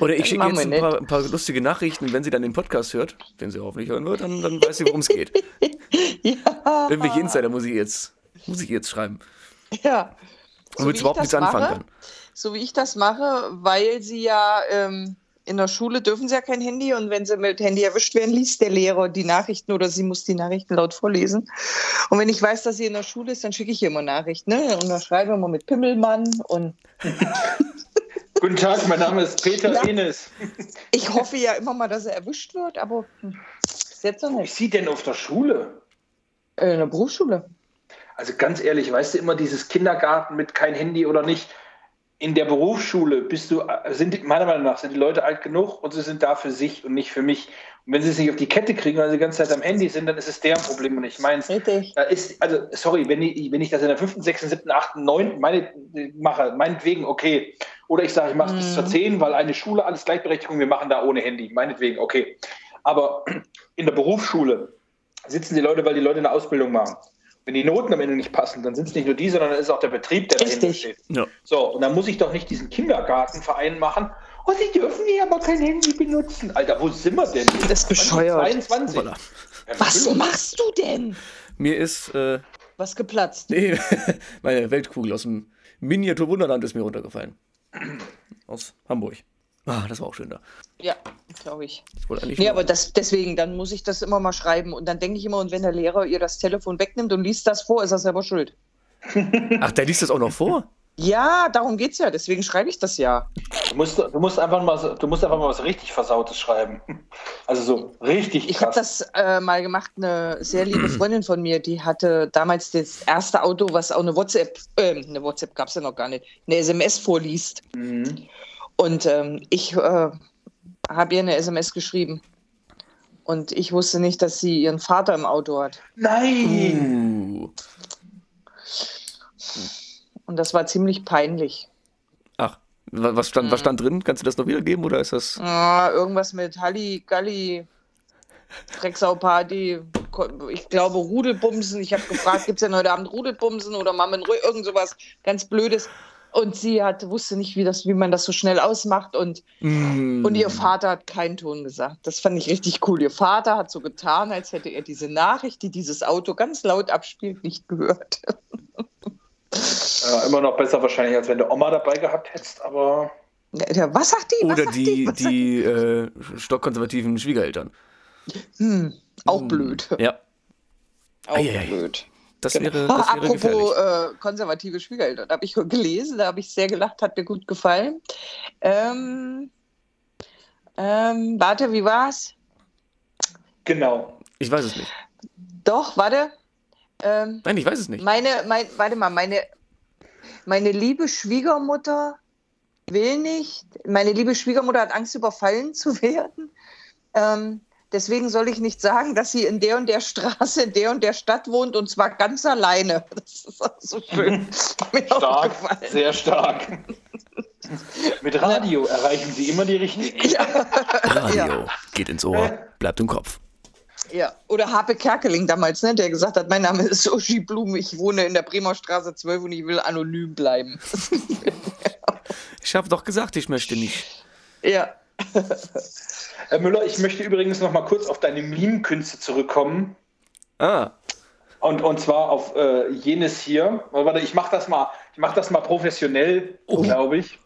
Oder ich schicke jetzt ein paar, ein paar lustige Nachrichten, wenn sie dann den Podcast hört, den sie hoffentlich hören wird, dann, dann weiß sie, worum es geht. Ja. Irgendwelche Insider muss ich jetzt, muss ich jetzt schreiben. ja. Womit wie sie überhaupt ich nichts anfangen mache, kann. So wie ich das mache, weil sie ja ähm, in der Schule dürfen sie ja kein Handy und wenn sie mit Handy erwischt werden, liest der Lehrer die Nachrichten oder sie muss die Nachrichten laut vorlesen. Und wenn ich weiß, dass sie in der Schule ist, dann schicke ich ihr immer Nachrichten. Ne? Und dann schreiben wir mal mit Pimmelmann und Guten Tag, mein Name ist Peter Ja. Enes. ich hoffe ja immer mal, dass er erwischt wird, aber hm, jetzt noch Wie nicht. ist sie denn auf der Schule? Äh, in der Berufsschule. Also ganz ehrlich, weißt du immer dieses Kindergarten mit kein Handy oder nicht? In der Berufsschule bist du, sind die, meiner Meinung nach sind die Leute alt genug und sie sind da für sich und nicht für mich. Und wenn sie es nicht auf die Kette kriegen, weil sie die ganze Zeit am Handy sind, dann ist es deren Problem und nicht meins. Richtig. Da ist, also, sorry, wenn ich, wenn ich das in der 5., 6., 7., 8., 9. Meine, mache, meinetwegen, okay. Oder ich sage, ich mache es bis zur 10, weil eine Schule, alles Gleichberechtigung, wir machen da ohne Handy. Meinetwegen, okay. Aber in der Berufsschule sitzen die Leute, weil die Leute eine Ausbildung machen. Wenn die Noten am Ende nicht passen, dann sind es nicht nur die, sondern dann ist auch der Betrieb, der dahinter Richtig. steht. Ja. So, und dann muss ich doch nicht diesen Kindergartenverein machen. Oh, sie dürfen hier aber kein Handy benutzen. Alter, wo sind wir denn? Das ist bescheuert. 22. Hoppala. Ja, Was machst du denn? Mir ist, äh, Was geplatzt? nee, meine Weltkugel aus dem Miniatur-Wunderland ist mir runtergefallen. Aus Hamburg. Ah, das war auch schön da. Ja, glaube ich. Eigentlich Nee, nur- aber das, deswegen, dann muss ich das immer mal schreiben. Und dann denke ich immer, und wenn der Lehrer ihr das Telefon wegnimmt und liest das vor, ist er selber schuld. Ach, der liest das auch noch vor? Ja, darum geht's ja. Deswegen schreibe ich das ja. Du musst, du musst einfach mal, du musst einfach mal was richtig Versautes schreiben. Also so richtig Ich habe krass. das äh, mal gemacht. Eine sehr liebe Freundin von mir, die hatte damals das erste Auto, was auch eine WhatsApp, äh, eine WhatsApp gab es ja noch gar nicht, eine SMS vorliest. Mhm. Und ähm, ich äh, habe ihr eine SMS geschrieben. Und ich wusste nicht, dass sie ihren Vater im Auto hat. Nein! Uh. Und das war ziemlich peinlich. Ach, wa- was stand, was Mhm. stand drin? Kannst du das noch wiedergeben oder ist das. Ah, irgendwas mit Halli, Galli, Drecksau-Party. Ich glaube Rudelbumsen. Ich habe gefragt, gibt es denn heute Abend Rudelbumsen oder Mammen, irgend sowas ganz Blödes. Und sie hat, wusste nicht, wie, das, wie man das so schnell ausmacht. Und, Mm. und ihr Vater hat keinen Ton gesagt. Das fand ich richtig cool. Ihr Vater hat so getan, als hätte er diese Nachricht, die dieses Auto ganz laut abspielt, nicht gehört. Ja, immer noch besser wahrscheinlich, als wenn du Oma dabei gehabt hättest, aber Ja, was sagt die? Was Oder sagt die, Was sagt die äh, stockkonservativen Schwiegereltern. Hm, auch blöd. Ja, Auch Eieiei. blöd. Das Genau. wäre, das wäre gefährlich. apropos äh, konservative Schwiegereltern, da habe ich gelesen, da habe ich sehr gelacht, hat mir gut gefallen. Ähm, ähm, warte, wie war's? genau. Ich weiß es nicht. Doch, warte. Ähm, Nein, ich weiß es nicht. meine, mein, warte mal, meine, meine liebe Schwiegermutter will nicht. Meine liebe Schwiegermutter hat Angst, überfallen zu werden. Ähm, deswegen soll ich nicht sagen, dass sie in der und der Straße, in der und der Stadt wohnt und zwar ganz alleine. Das ist auch so schön. Stark, sehr stark. Mit Radio erreichen Sie immer die richtigen. Ja. Radio Ja. geht ins Ohr, bleibt im Kopf. ja. Oder Harpe Kerkeling damals, ne, der gesagt hat, mein Name ist Uschi Blum, ich wohne in der Bremer Straße 12 und ich will anonym bleiben. Ich habe doch gesagt, ich möchte nicht. ja. Herr Müller, ich möchte übrigens noch mal kurz auf deine Meme-Künste zurückkommen. Ah, Und, und zwar auf äh, jenes hier. Warte, ich mache das mal, ich mache das mal professionell, glaube ich.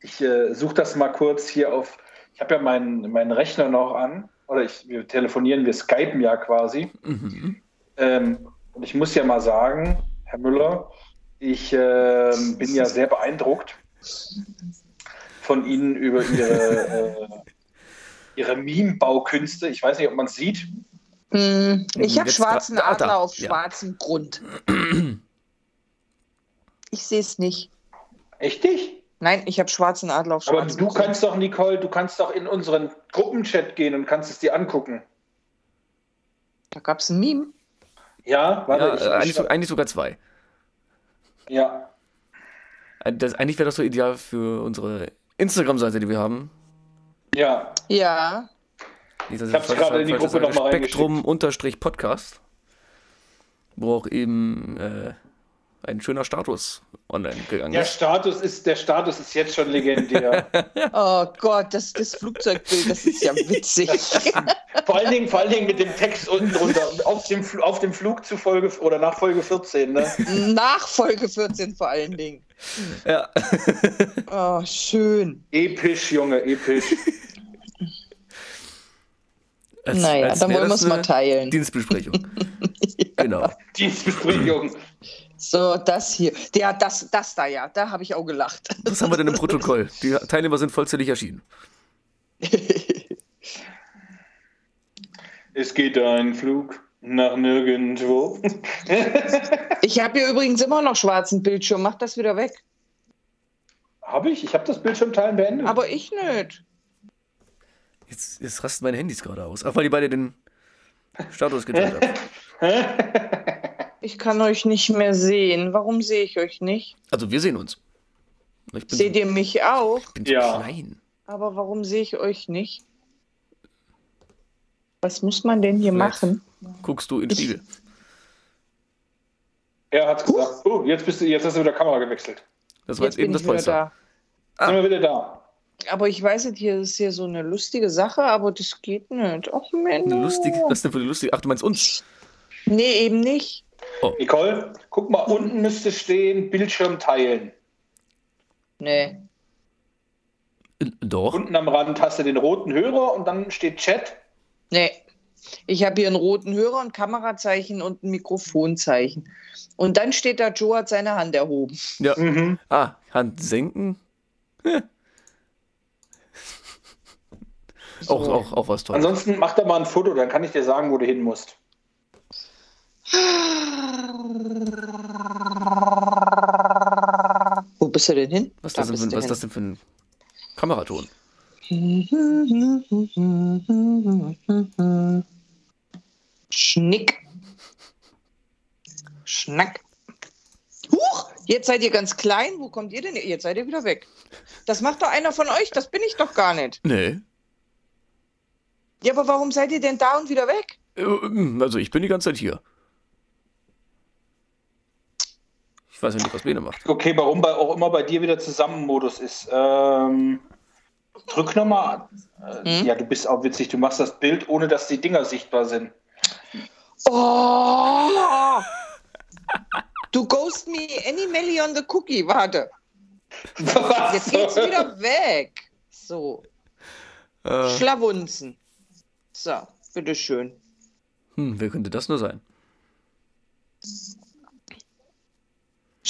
Ich äh, suche das mal kurz hier auf. Ich habe ja meinen meinen Rechner noch an. Oder ich, wir telefonieren, wir skypen ja quasi. Ähm, und ich muss ja mal sagen, Herr Müller, ich ähm, bin ja sehr beeindruckt von Ihnen über Ihre, äh, Ihre Meme-Baukünste. Ich weiß nicht, ob man es sieht. Hm, Ich habe schwarzen da- ah, da, Adler auf ja. schwarzem Grund. Ich sehe es nicht. Echt nicht? Nein, ich habe schwarzen Adler auf Aber schwarzem du Grund. kannst doch, Nicole, du kannst doch in unseren Gruppenchat gehen und kannst es dir angucken. Da gab es ein Meme. Ja, warte, ja, ich, äh, eigentlich, eigentlich sogar zwei. ja. Äh, Das, eigentlich wäre das so ideal für unsere Instagram-Seite, die wir haben. ja. Ja. Dass Ich hab's gerade in die Gruppe noch mal Spektrum-Podcast, wo auch eben äh, ein schöner Status online gegangen Der ist. Status ist, der Status ist jetzt schon legendär. Oh Gott, das, das Flugzeugbild, das ist ja witzig. vor, allen Dingen, vor allen Dingen mit dem Text unten drunter. Auf dem, auf dem Flug zu Folge oder nach Folge 14, ne? Nach Folge 14 vor allen Dingen. Ja. Oh, schön. Episch, Junge, episch. Als- naja, als dann wollen wir es mal teilen. Dienstbesprechung. Genau. Dienstbesprechung. So, das hier. Der, das, das da ja, da habe ich auch gelacht. Was haben wir denn im Protokoll? Die Teilnehmer sind vollzählig erschienen. Es geht ein Flug nach nirgendwo. Ich habe hier übrigens immer noch schwarzen Bildschirm. Mach das wieder weg. habe ich? Ich habe das Bildschirmteilen beendet. Aber ich nicht. Jetzt, jetzt rasten meine Handys gerade aus. Ach, weil die beide den Status geteilt haben. Ich kann euch nicht mehr sehen. Warum sehe ich euch nicht? Also wir sehen uns. Ich bin, Seht ihr mich auch? bin so Ja. klein. Aber warum sehe ich euch nicht? Was muss man denn hier Vielleicht. machen? Guckst du in den Spiegel. er hat gesagt, oh, jetzt, bist du, jetzt hast du wieder Kamera gewechselt. Das war Jetzt jetzt, eben bin das ich Polster. da. Sind wir wieder da. Aber ich weiß nicht, hier ist hier so eine lustige Sache, aber das geht nicht. Ach Mensch. Lustig. Was ist denn für eine lustige? Ach, du meinst uns? Nee, eben nicht. Nicole, guck mal, unten müsste stehen Bildschirm teilen. Nee. Doch. Unten am Rand hast du den roten Hörer und dann steht Chat. Nee. Ich habe hier einen roten Hörer, ein Kamerazeichen und ein Mikrofonzeichen. Und dann steht da, Joe hat seine Hand erhoben. Ja. Mhm. Ah, Hand senken. Auch, auch, auch was Tolles. Ansonsten mach da mal ein Foto, dann kann ich dir sagen, wo du hin musst. Wo bist du denn hin? Was, Da das denn, was ist das denn für ein Kameraton? Schnick. Schnack. Huch, jetzt seid ihr ganz klein. Wo kommt ihr denn? Jetzt seid ihr wieder weg. Das macht doch einer von euch. Das bin ich doch gar nicht. Nee. Ja, aber warum seid ihr denn da und wieder weg? Äh, Also ich bin die ganze Zeit hier. Ich weiß ja nicht, was Bene macht. Okay, warum bei, auch immer bei dir wieder Zusammenmodus ist. Ähm, drück nochmal. Äh, Hm? Ja, du bist auch witzig. Du machst das Bild, ohne dass die Dinger sichtbar sind. Oh! Du ghost me any Melly on the cookie. Warte. Was? Jetzt geht's wieder weg. So. Äh, Schlawunzen. So, bitteschön. hm, wer könnte das nur sein?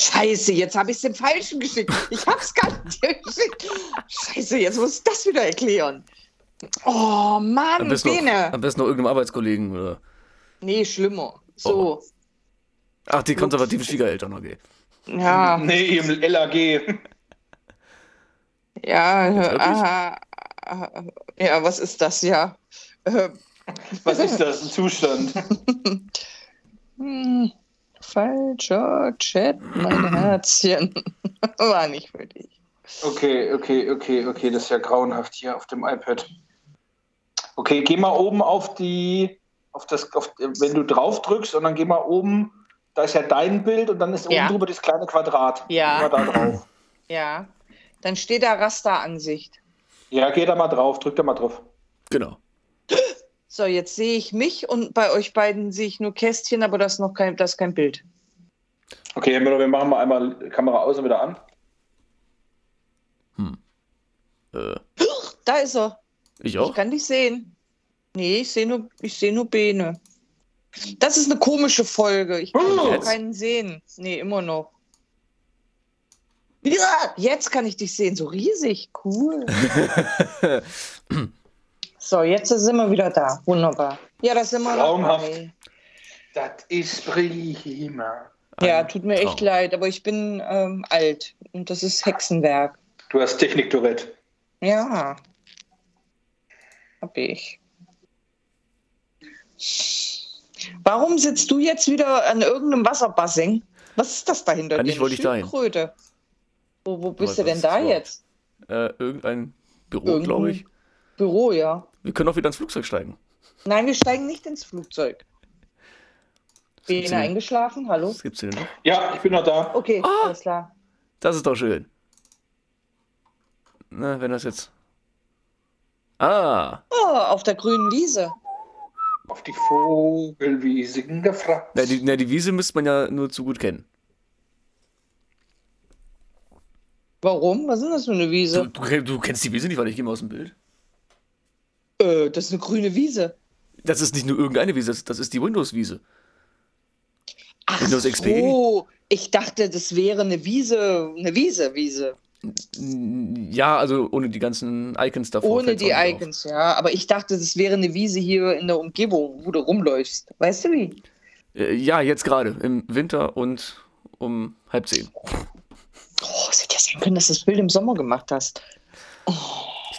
Scheiße, jetzt habe ich es dem Falschen geschickt. Ich habe es gar nicht dir geschickt. Scheiße, jetzt muss ich das wieder erklären. Oh Am Mann, besten, noch, Bene. am besten noch irgendeinem Arbeitskollegen oder. Nee, schlimmer. So. Ach, die konservativen Schwiegereltern, okay. Ja, Nee, im LAG. ja, wirklich? aha, ja, was ist das ja? Äh, Was ist das? Ein Zustand? hm, falscher Chat, mein Herzchen. War nicht für dich. Okay, okay, okay, okay, das ist ja grauenhaft hier auf dem iPad. Okay, geh mal oben auf die, auf das, auf, wenn du drauf drückst und dann geh mal oben, da ist ja dein Bild und dann ist Ja. oben drüber das kleine Quadrat. Ja. Geh mal da drauf. Ja, dann steht da Rasteransicht. Ja, geh da mal drauf, drück da mal drauf. Genau. So, jetzt sehe ich mich und bei euch beiden sehe ich nur Kästchen, aber das ist noch kein, das ist kein Bild. Okay, Herr Müller, wir machen mal einmal Kamera aus und wieder an. Äh, Da ist er. ich Ich auch? kann dich sehen. Nee, ich sehe nur, ich sehe nur Beine. Das ist eine komische Folge. Ich kann Oh, keinen sehen. Nee, immer noch. Ja, jetzt kann ich dich sehen. So riesig. Cool. so, jetzt sind wir wieder da. Wunderbar. Ja, das sind wir Traumhaft. dabei. Das ist prima. Ja, tut mir echt Traum. leid, aber ich bin ähm, alt und das ist Hexenwerk. Du hast Technik-Tourette. Ja. Hab ich. Warum sitzt du jetzt wieder an irgendeinem Wasserbassin? Was ist das dahinter? Eigentlich wollte ich dahin. Schildkröte. Wo, wo bist du denn da jetzt? Äh, irgendein Büro, glaube ich. Büro, ja. Wir können auch wieder ins Flugzeug steigen. Nein, wir steigen nicht ins Flugzeug. denn? eingeschlafen? Hallo? Was gibt's denn noch? Ja, ich bin noch da. Okay, Ah! alles klar. Das ist doch schön. Na, wenn das jetzt. Ah, Oh, auf der grünen Wiese. Auf die Vogelwiese gefragt. na, die, na, die Wiese müsste man ja nur zu gut kennen. Warum? Was ist das für eine Du, Wiese? du, kenn- du kennst die Wiese nicht, weil ich gehe mal aus dem Bild. Äh, das ist eine grüne Wiese. Das ist nicht nur irgendeine Wiese, das, das ist die Windows-Wiese. Ach Windows XP? so, ich dachte, das wäre eine Wiese, eine Wiese, Wiese. Ja, also ohne die ganzen Icons davor. Ohne die nicht auf. Icons, ja. Aber ich dachte, das wäre eine Wiese hier in der Umgebung, wo du rumläufst. Weißt du wie? Äh, Ja, jetzt gerade, im Winter und um halb zehn. Oh, es hätte ja sein können, dass du das Bild im Sommer gemacht hast.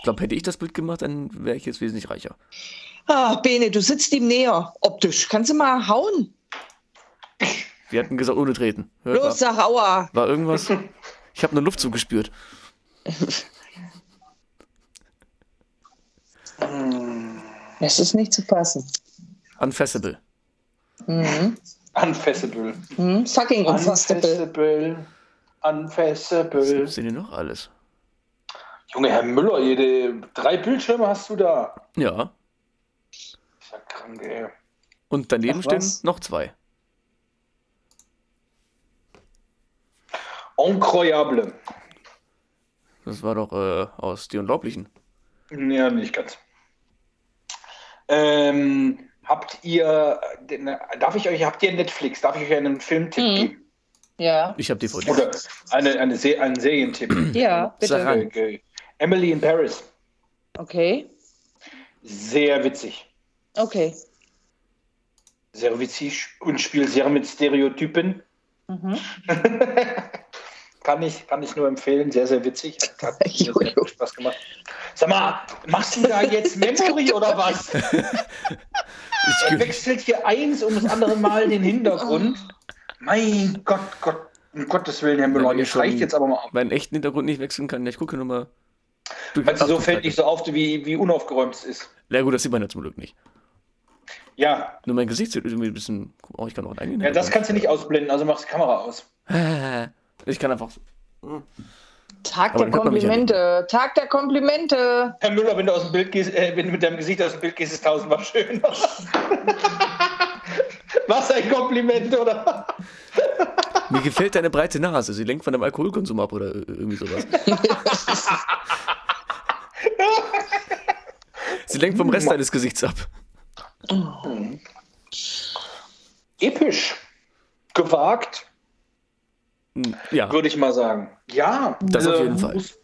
Ich glaube, hätte ich das Bild gemacht, dann wäre ich jetzt wesentlich reicher. Ah, Bene, du sitzt ihm näher, optisch. Kannst du mal hauen? Wir hatten gesagt, ohne treten. Hört Los, war, sag aua. war irgendwas? Ich habe einen Luftzug gespürt. Es ist nicht zu fassen. Unfassable. Mhm. Unfassable. Mhm. Fucking unfassable. Unfassable. Was Unfassable. gibt's denn hier noch alles? Junge, Herr Müller, jede, drei Bildschirme hast du da. Ja. Ist ja krank, ey. Und daneben Ach, stehen was? noch zwei. Incroyable. Das war doch äh, aus Die Unglaublichen. Ja, nicht ganz. Ähm, habt ihr, darf ich euch, habt ihr Netflix? Darf ich euch einen Filmtipp Mhm. geben? Ja, Ich habe DVD. Oder eine, eine Se einen Serientipp? ja, Sag bitte. an. Emily in Paris. Okay, Sehr witzig. okay. Sehr witzig und spielt sehr mit Stereotypen. Mhm. Kann ich, kann ich nur empfehlen. Sehr, sehr witzig. Hat, hat mir sehr viel Spaß gemacht. Sag mal, machst du da jetzt Memory oder was? Er wechselt hier eins um das andere Mal den Hintergrund. Mein Gott, Gott, um Gottes Willen, Herr Müller, jetzt reicht jetzt aber mal auf. meinen echten Hintergrund nicht wechseln kann. Ich gucke nur mal. Also so fällt nicht so auf, wie, wie unaufgeräumt es ist. Ja gut, das sieht man ja zum Glück nicht. Ja, Nur mein Gesicht sieht irgendwie ein bisschen... Oh, ich kann auch einen eigenen ja, das kannst du nicht ausblenden, also machst die Kamera aus. Ich kann einfach... Tag Aber der mich ja Komplimente. Tag der Komplimente. Herr Müller, wenn du aus dem Bild gehst, äh, wenn du mit deinem Gesicht aus dem Bild gehst, ist tausendmal schöner. Was ein Kompliment, oder? Mir gefällt deine breite Nase. Sie lenkt von deinem Alkoholkonsum ab oder irgendwie sowas. Sie lenkt vom Rest deines Gesichts ab. Episch. Gewagt, Hm, Ja, würde ich mal sagen. Ja. Das auf jeden Fall. muss-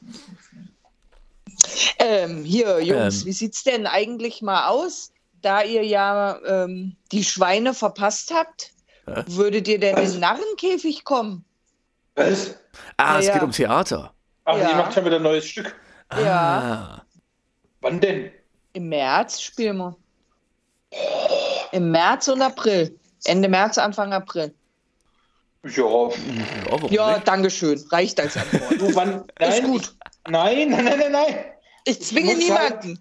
Ähm, hier, Jungs, Ähm. wie sieht's denn eigentlich mal aus? Da ihr ja ähm, die Schweine verpasst habt, Würdet ihr denn in den Narrenkäfig kommen? Was? Ah, es Ja, geht ja. um Theater. Ach, Ja. die macht schon wieder ein neues Stück. Ja. Ah. Wann denn? Im März spielen wir. Im März und April. Ende März, Anfang April. Ja. Ja, warum Ja, nicht? danke schön. Reicht als Antwort. Du, wann? Nein, Ist gut. Ich, nein, nein, nein, nein, nein. Ich zwinge muss niemanden.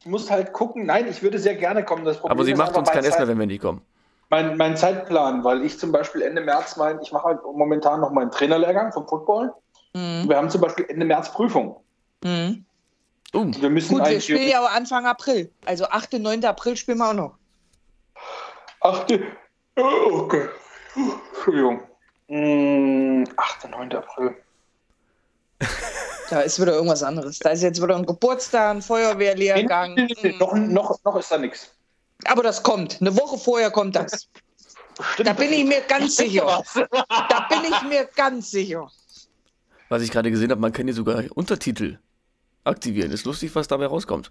Ich muss halt gucken. Nein, ich würde sehr gerne kommen. Das Problem Aber sie macht uns kein Essen wenn wir nicht kommen. Mein, mein Zeitplan, weil ich zum Beispiel Ende März mein, ich mache halt momentan noch meinen Trainerlehrgang vom Football. Mhm. Wir haben zum Beispiel Ende März Prüfung. Mhm. Uh, Wir müssen Gut, wir spielen ja auch Anfang April. Also 8., 9. April spielen wir auch noch. Achte. Oh, okay. Entschuldigung. Mm, 8. 9. April. Da ist wieder irgendwas anderes. Da ist jetzt wieder ein Geburtstag, ein Feuerwehrlehrgang. Nee, nee, nee, Mhm. noch, noch, noch ist da nichts. Aber das kommt. Eine Woche vorher kommt das. Da bin ich mir ganz sicher. Da bin ich mir ganz sicher. was ich gerade gesehen habe, man kann hier sogar Untertitel aktivieren. Ist lustig, was dabei rauskommt.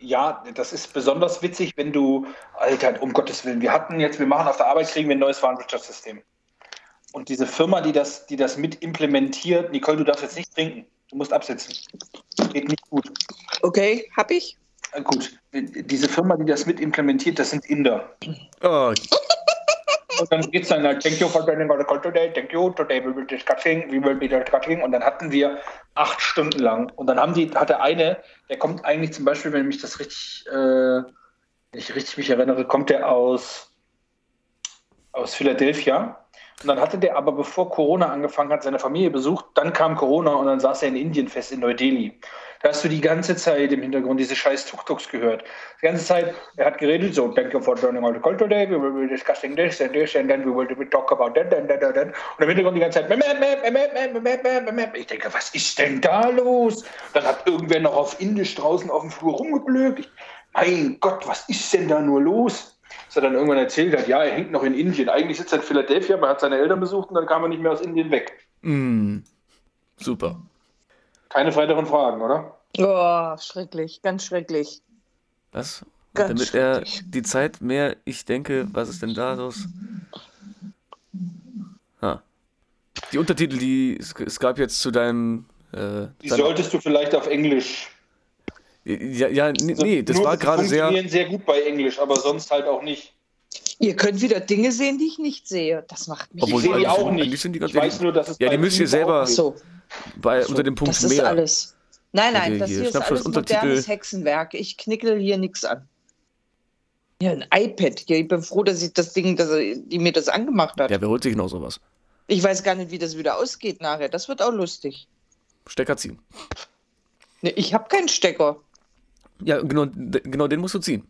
Ja, das ist besonders witzig, wenn du, Alter, um Gottes Willen, wir hatten jetzt, wir machen auf der Arbeit, kriegen wir ein neues Warenwirtschaftssystem. Und diese Firma, die das, die das mit implementiert, Nicole, du darfst jetzt nicht trinken. Du musst absetzen. Geht nicht gut. Okay, hab ich? Äh, Gut, diese Firma, die das mit implementiert, das sind Inder. Oh, Und dann geht's dann halt, thank you for joining our call today, thank you, today we will be discussing, we will be discussing. Und dann hatten wir acht Stunden lang. Und dann haben die, hat der eine, der kommt eigentlich zum Beispiel, wenn mich das richtig, äh, wenn ich richtig mich erinnere, kommt der aus, aus Philadelphia. Und dann hatte der aber, bevor Corona angefangen hat, seine Familie besucht. Dann kam Corona und dann saß er in Indien fest, in Neu-Delhi. Da hast du die ganze Zeit im Hintergrund diese scheiß Tuk-Tuks gehört. Die ganze Zeit, er hat geredet, so, thank you for joining our call today, we will be discussing this and this and then we will talk about that and that and that. Und im Hintergrund die ganze Zeit, ich denke, was ist denn da los? Dann hat irgendwer noch auf Indisch draußen auf dem Flur rumgeblökt. Mein Gott, was ist denn da nur los? dass er dann irgendwann erzählt hat, ja, er hängt noch in Indien. Eigentlich sitzt er in Philadelphia, aber er hat seine Eltern besucht und dann kam er nicht mehr aus Indien weg. Mm. Super. Keine weiteren Fragen, oder? Oh, schrecklich, ganz schrecklich. Was? Ganz Damit er die Zeit mehr, ich denke, was ist denn da los? Ah. Die Untertitel, die es, gab jetzt zu deinem. Äh, Die deiner- solltest du vielleicht auf Englisch. ja, ja, nee, nee das Nur war gerade sehr. funktionieren sehr gut bei Englisch, aber sonst halt auch nicht. Ihr könnt wieder Dinge sehen, die ich nicht sehe. Das macht mich. Obwohl ich sehe die eigentlich auch sind- nicht. die ganz- ich weiß nur, dass es Ja, die müsst ihr selber- auch geht. so, Bei, unter dem Punkt das ist mehr. alles. Nein, nein, Okay, das hier, hier ist alles Untertitel. modernes Hexenwerk. Ich knickel hier nichts an. Ja, ein iPad. Ja, ich bin froh, dass ich das Ding, dass er- die mir das angemacht hat. Ja, wer holt sich noch sowas? Ich weiß gar nicht, wie das wieder ausgeht nachher. Das wird auch lustig. Stecker ziehen. Ne, ich habe keinen Stecker. Ja, genau, genau den musst du ziehen.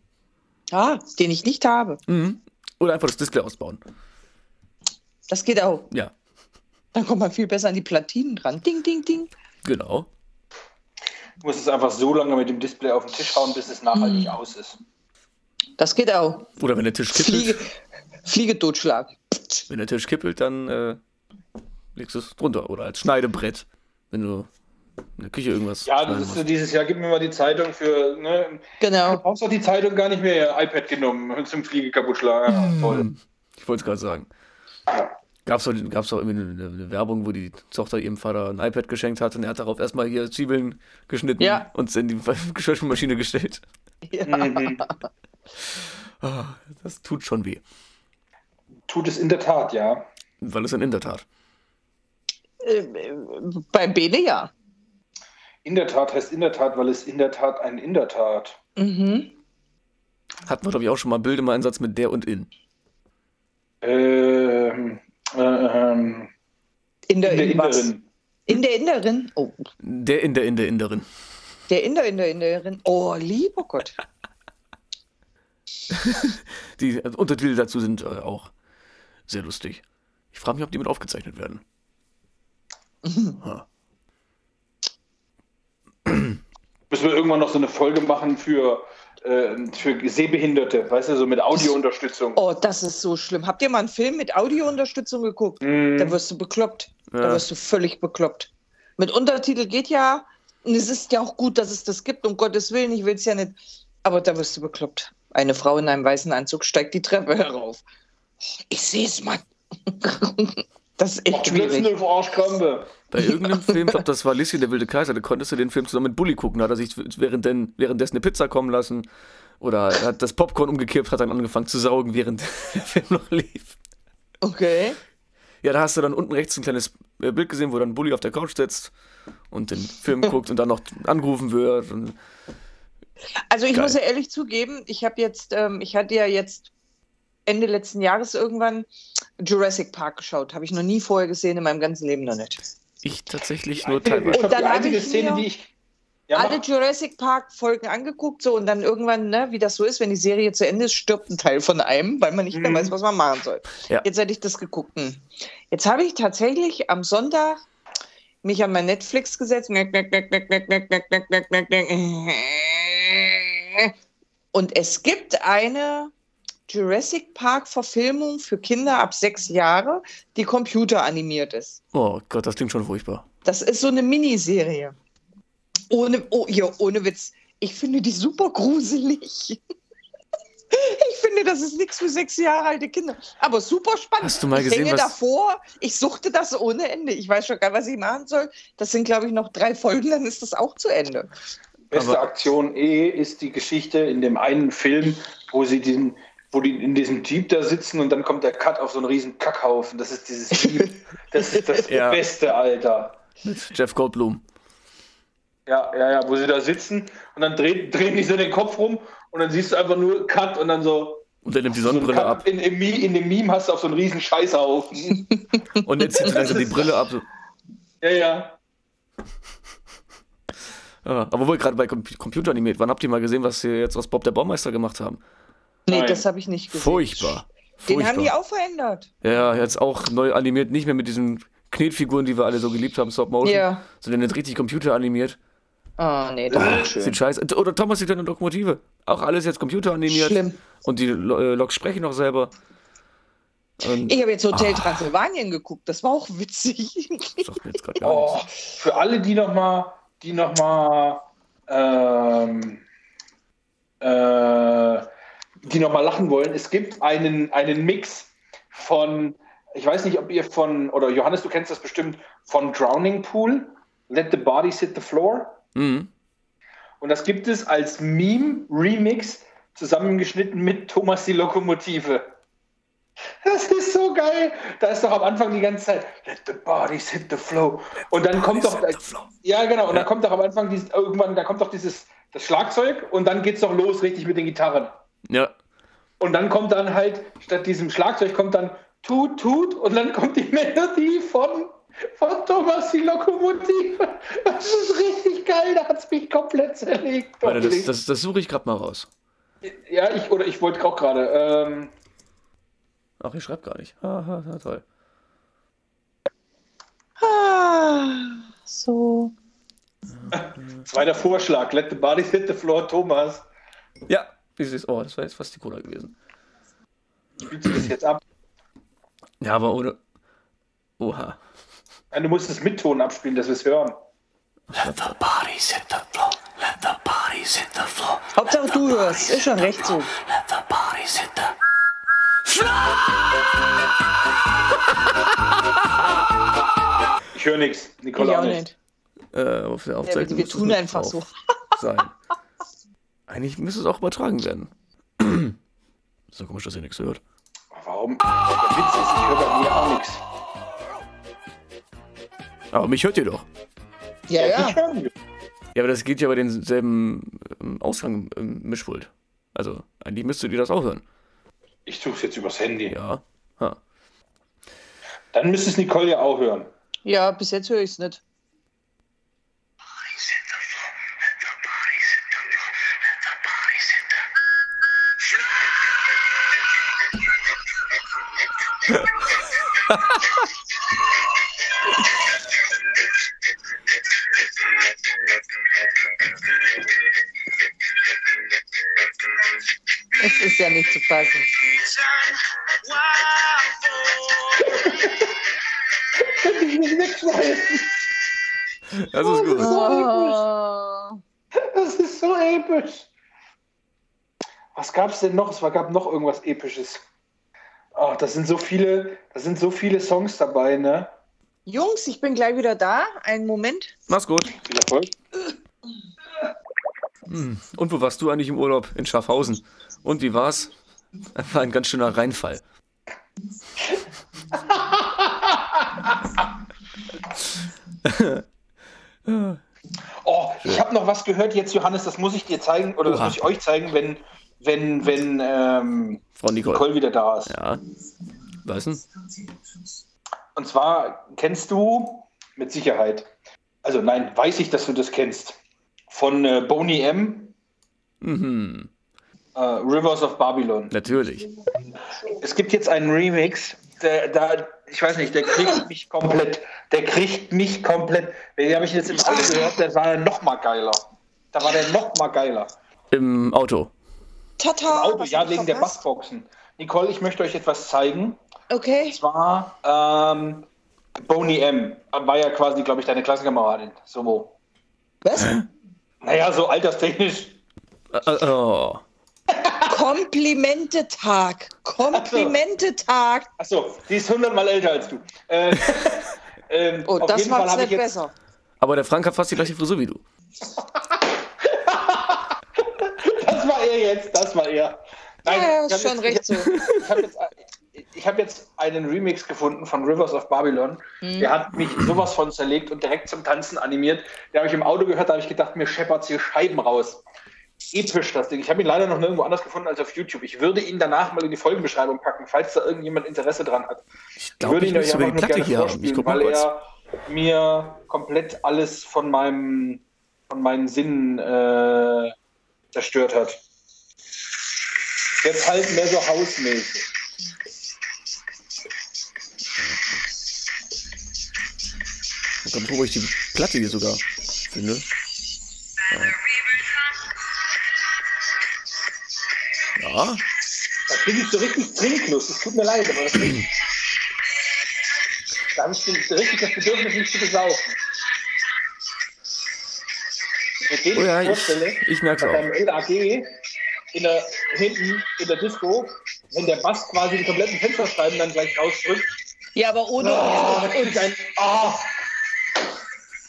Ah, den ich nicht habe. Mhm. Oder einfach das Display ausbauen. Das geht auch. Ja, Dann kommt man viel besser an die Platinen dran. Ding, ding, ding. genau. Du musst es einfach so lange mit dem Display auf den Tisch hauen, bis es nachhaltig aus ist. Das geht auch. Oder wenn der Tisch kippelt, Fliege, Fliege totschlagen. wenn der Tisch kippelt, dann äh, legst du es drunter. Oder als Schneidebrett, wenn du in der Küche irgendwas Ja, das ist so dieses Jahr, gib mir mal die Zeitung für. Ne? Du Genau. brauchst doch die Zeitung gar nicht mehr, iPad genommen zum Fliege kaputt schlagen. Ja, toll. Ich wollte es gerade sagen. Gab es doch, gab's doch irgendwie eine, eine Werbung, wo die Tochter ihrem Vater ein iPad geschenkt hat und er hat darauf erstmal hier Zwiebeln geschnitten Ja. und es in die Geschirrspülmaschine gestellt. Ja. Ah, das tut schon weh. Tut es in der Tat, ja. Weil es dann in der Tat. Äh, Bei Bene ja. In der Tat heißt in der Tat, weil es in der Tat ein in der Tat. Mhm. Hatten wir, glaube ich, auch schon mal Bild im Einsatz mit der und in. Ähm, äh, ähm, In der, in der in was? Innerin. In der Innerin? Oh, Der in der in der Inderin. der Inder in der Innerin. Oh, lieber Gott. Die äh, Untertitel dazu sind äh, auch sehr lustig. Ich frage mich, ob die mit aufgezeichnet werden. Ha. Müssen wir irgendwann noch so eine Folge machen für, äh, für Sehbehinderte, weißt du, so mit Audiounterstützung. Oh, das ist so schlimm. Habt ihr mal einen Film mit Audiounterstützung geguckt? Mhm. Da wirst du bekloppt. Da Ja. wirst du völlig bekloppt. Mit Untertitel geht ja. Und es ist ja auch gut, dass es das gibt, um Gottes Willen. Ich will es ja nicht. Aber da wirst du bekloppt. Eine Frau in einem weißen Anzug steigt die Treppe herauf. Ich sehe es, Mann. Das ist echt Plötzlich schwierig. eine Arschkrampe. Bei irgendeinem Film, ich glaube, das war Lissi, der wilde Kaiser, da konntest du den Film zusammen mit Bully gucken. Da hat er sich währendden, währenddessen eine Pizza kommen lassen. Oder er hat das Popcorn umgekippt, hat dann angefangen zu saugen, während der Film noch lief. Okay. Ja, da hast du dann unten rechts ein kleines äh, Bild gesehen, wo dann Bully auf der Couch sitzt und den Film guckt und dann noch angerufen wird. Also ich Geil. muss ja ehrlich zugeben, ich habe jetzt, ähm, ich hatte ja jetzt Ende letzten Jahres irgendwann Jurassic Park geschaut. Habe ich noch nie vorher gesehen, in meinem ganzen Leben noch nicht. Ich tatsächlich nur teilweise. Und dann habe ich Szene, die ich ja, alle Jurassic Park-Folgen angeguckt, so und dann irgendwann, ne, wie das so ist, wenn die Serie zu Ende ist, stirbt ein Teil von einem, weil man nicht mehr weiß, was man machen soll. Ja. Jetzt hätte ich das geguckt. Jetzt habe ich tatsächlich am Sonntag mich an mein Netflix gesetzt und es gibt eine Jurassic Park Verfilmung für Kinder ab sechs Jahre, die computeranimiert ist. Oh Gott, das klingt schon furchtbar. Das ist so eine Miniserie. Ohne, oh, hier, ohne Witz. Ich finde die super gruselig. Ich finde, das ist nichts für sechs Jahre alte Kinder. Aber super spannend. Hast du mal ich gesehen, hänge was- davor, ich suchte das ohne Ende. Ich weiß schon gar nicht, was ich machen soll. Das sind, glaube ich, noch drei Folgen, dann ist das auch zu Ende. Beste Aber- Aktion eh ist die Geschichte in dem einen Film, wo sie den, wo die in diesem Jeep da sitzen und dann kommt der Cut auf so einen riesen Kackhaufen. Das ist dieses Jeep. Das ist das Ja. Beste, Alter. Mit Jeff Goldblum. Ja, ja, ja, wo sie da sitzen und dann drehen, drehen die so den Kopf rum und dann siehst du einfach nur Cut und dann so. Und er nimmt die so Sonnenbrille Cut. ab. In, Mi- in dem Meme hast du auch so einen riesen Scheißhaufen. Und jetzt zieht er langsam die Brille ab. So. ja, ja. Ja, aber wo wir gerade bei Com Computer animiert, wann habt ihr mal gesehen, was sie jetzt aus Bob der Baumeister gemacht haben? Nee, Nein. das habe ich nicht gesehen. Furchtbar. Den Furchtbar. haben die auch verändert. Ja, jetzt auch neu animiert, nicht mehr mit diesen Knetfiguren, die wir alle so geliebt haben, Stop Motion, Ja. sondern jetzt richtig computeranimiert. Ah, nee, das ist nicht Sieht schön. scheiße. Oder Thomas sieht eine Lokomotive. Auch alles jetzt computeranimiert. Schlimm. Und die äh, Loks sprechen noch selber. Und Ich habe jetzt Hotel Transsilvanien geguckt. Das war auch witzig. das sagt mir jetzt gerade gar Oh, für alle, die noch mal, die noch mal, ähm, äh, die noch mal lachen wollen, es gibt einen, einen Mix von, ich weiß nicht, ob ihr von, oder Johannes, du kennst das bestimmt, von Drowning Pool, Let the Bodies Hit the Floor. Mhm. Und das gibt es als Meme-Remix zusammengeschnitten mit Thomas die Lokomotive. Das ist so geil. Da ist doch am Anfang die ganze Zeit Let the bodies hit the flow. Und dann kommt doch ja genau. Und Ja. dann kommt doch am Anfang dieses, irgendwann da kommt doch dieses das Schlagzeug und dann geht's doch los richtig mit den Gitarren. Ja. Und dann kommt dann halt statt diesem Schlagzeug kommt dann tut tut und dann kommt die Melodie von von Thomas die Lokomotive. Das ist richtig geil. Da hat's mich komplett zerlegt. Warte, das, das, das suche ich gerade mal raus. Ja, ich, oder ich wollte auch gerade. Ähm, Ach, ich schreibe gar nicht. Haha, na toll. Ah, so. zweiter Vorschlag. Let the bodies hit the floor, Thomas. Ja, dieses, oh, das war jetzt fast die Cola gewesen. Spielst du das jetzt ab? Ja, aber ohne. Oha. Nein, du musst es mit Ton abspielen, dass wir es hören. Let the bodies hit the floor. Let the bodies hit the floor. Hauptsache du hörst. Ist schon recht so. Let the bodies hit the Ich höre nichts. Ich Nicole auch auch nicht. nicht. Äh, auf der Ja, Aufzeichnung wir muss das tun einfach so. Sein. Eigentlich müsste es auch übertragen werden. so komisch, dass ihr nichts hört. Warum? Der Witz ist, ich höre bei mir auch nichts. Aber mich hört ihr doch. Ja, ja. Ja, aber das geht ja bei denselben ähm, Ausgang im Mischpult. Also, eigentlich müsstet ihr das auch hören. Ich suche es jetzt übers Handy. Ja. Ha. Dann müsste es Nicole ja auch hören. Ja, bis jetzt höre ich es nicht. Ist ja nicht zu fassen. Das ist gut. Oh. Das ist so episch. Was gab es denn noch? Es war- gab noch irgendwas Episches. Ach, das sind so viele, das sind so viele Songs dabei, ne? Jungs, ich bin gleich wieder da. Einen Moment. Mach's gut. Viel Erfolg. Hm. Und wo warst du eigentlich im Urlaub? In Schaffhausen. Und wie war's? War ein ganz schöner Reinfall. Oh, ich habe noch was gehört jetzt, Johannes, das muss ich dir zeigen oder das Oha. muss ich euch zeigen, wenn, wenn, wenn ähm, Frau Nicole. Nicole wieder da ist. Ja. Was denn? Und zwar kennst du mit Sicherheit, also nein, weiß ich, dass du das kennst, von äh, Boney M, Mhm. Äh, Rivers of Babylon. Natürlich. Es gibt jetzt einen Remix, der, da, ich weiß nicht, der kriegt mich komplett, der kriegt mich komplett, den habe ich jetzt im Auto gehört, der war noch mal geiler. Da war der noch mal geiler. Im Auto. Tata. Auto, was ja, wegen der? Bassboxen. Nicole, ich möchte euch etwas zeigen. Okay. Und zwar ähm, Boney M. War ja quasi, glaube ich, deine Klassenkameradin. So wo. Was? Naja, so alterstechnisch. Äh, äh, oh. Komplimente-Tag. Komplimente-Tag. Achso, die ist hundertmal älter als du. Äh, ähm, Oh, auf das jeden Fall macht's habe ich nicht jetzt. besser. Aber der Frank hat fast die gleiche Frisur wie du. Das war er jetzt, das war er. Ja, ja, ist schon jetzt, recht so. Ich habe jetzt, ich hab jetzt einen Remix gefunden von Rivers of Babylon. Mhm. Der hat mich sowas von zerlegt und direkt zum Tanzen animiert. Der habe ich im Auto gehört, da habe ich gedacht, mir scheppert's hier Scheiben raus. Episch das Ding. Ich habe ihn leider noch nirgendwo anders gefunden als auf YouTube. Ich würde ihn danach mal in die Folgenbeschreibung packen, falls da irgendjemand Interesse dran hat. Ich glaube, würde ich ihn euch einfach nur gerne hier. Ich vorspielen, mal weil kurz. er mir komplett alles von meinem von meinen Sinnen äh, zerstört hat. Jetzt halt mehr so hausmäßig. Ich glaube, wo ich die Platte hier sogar finde. Ja. Ja. Da kriege ich so richtig Trinklust. Es tut mir leid, aber das ist, da habe ich so richtig das Bedürfnis, mich zu besaufen. Mit dem Oh ja, ich ich, vorstelle, ich merke bei es LAG in der, hinten in der Disco, wenn der Bass quasi die kompletten Fensterscheiben dann gleich rausdrückt. Ja, aber ohne. Oh, ich ein. Oh,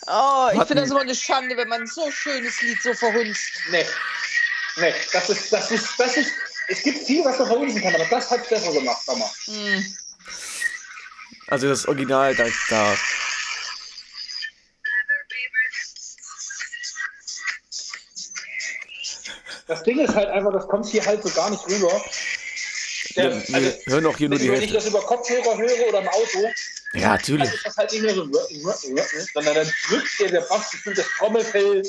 Oh, ich finde das immer eine Schande, wenn man so ein schönes Lied so verhunzt. nee. Nee, das ist, das ist, das ist. Es gibt viel, was man verhunzen kann, aber das hat besser gemacht, Mama. Hm. Also das Original, da, da Das Ding ist halt einfach, das kommt hier halt so gar nicht rüber. Der, wir, wir also, hören auch hier nur die wenn ich das über Kopfhörer höre oder im Auto, Ja, dann natürlich. ist das halt nicht mehr so, sondern dann drückt dir der Bass gefühlt das Trommelfell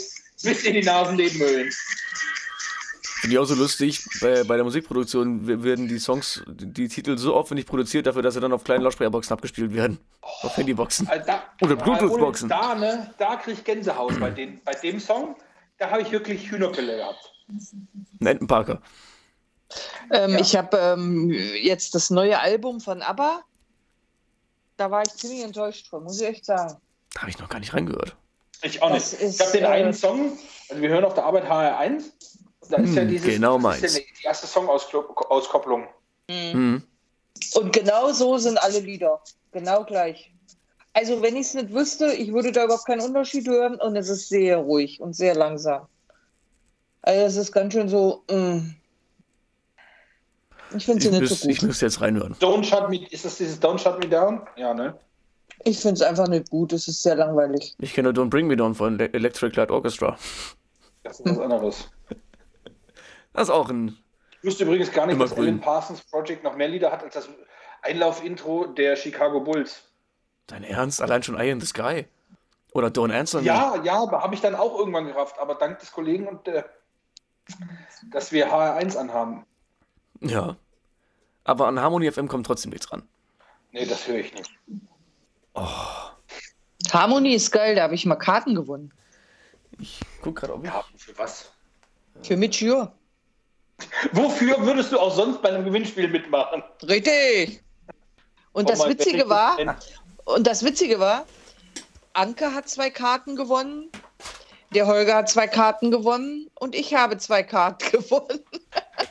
bis in die Nasennebenhöhlen. Finde ich auch so lustig. Bei, bei der Musikproduktion werden die Songs, die, Titel so aufwendig produziert, dafür, dass sie dann auf kleinen Lautsprecherboxen abgespielt werden. Auf Handyboxen. Also da, Oder Bluetooth-Boxen. Da, ne, da kriege ich Gänsehaut bei, den, bei dem Song. Da habe ich wirklich Hühnerpille gehabt. Ein Entenparker. Ähm, Ja. Ich habe ähm, jetzt das neue Album von ABBA. Da war ich ziemlich enttäuscht von, muss ich echt sagen. Da habe ich noch gar nicht reingehört. Ich auch nicht. Ist, ich habe den äh, einen Song, also wir hören auf der Arbeit HR1. Da ist ja Hm, dieses, genau das ist meins. ja die erste Song-Auskopplung. Mhm. Und genau so sind alle Lieder. Genau gleich. Also, wenn ich es nicht wüsste, ich würde da überhaupt keinen Unterschied hören und es ist sehr ruhig und sehr langsam. Also, es ist ganz schön so. mm. Ich finde Ich, sie nicht müß, so ich gut. müsste jetzt reinhören. Don't Shut Me, ist das dieses Don't Shut Me Down? Ja, ne? Ich finde es einfach nicht gut. Es ist sehr langweilig. Ich kenne Don't Bring Me Down von Le Electric Light Orchestra. Das ist was anderes. Das ist auch ein. Ich wusste übrigens gar nicht, dass grün. Alan Parsons Project noch mehr Lieder hat als das Einlauf-Intro der Chicago Bulls. Dein Ernst? Allein schon Eye in the Sky? Oder Don't Answer Me? Ja, ja, habe ich dann auch irgendwann gerafft, aber dank des Kollegen und äh, dass wir HR1 anhaben. Ja. Aber an Harmony FM kommt trotzdem nichts ran. Nee, das höre ich nicht. Harmony ist geil, da habe ich mal Karten gewonnen. Ich guck gerade, ob ich. Ja, für was? Für Mitch Jür. Wofür würdest du auch sonst bei einem Gewinnspiel mitmachen? Richtig. Und das Oh mein Witzige war, ich- und das Witzige war, Anke hat zwei Karten gewonnen, der Holger hat zwei Karten gewonnen und ich habe zwei Karten gewonnen.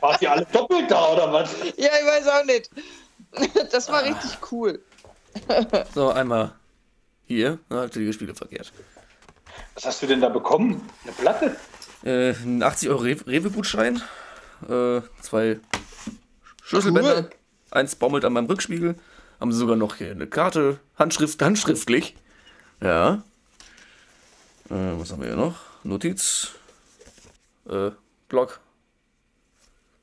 Wart ihr alle doppelt da oder was? ja, ich weiß auch nicht. Das war richtig cool. So, einmal hier, natürlich Spiele verkehrt. Was hast du denn da bekommen? Eine Platte? Äh, ein 80 Euro Re- Rewe-Gutschein, äh, zwei Schlüsselbänder, Cool. eins baumelt an meinem Rückspiegel, haben sie sogar noch hier eine Karte, Handschrift, handschriftlich. Ja. Äh, was haben wir hier noch? Notiz, äh, Blog,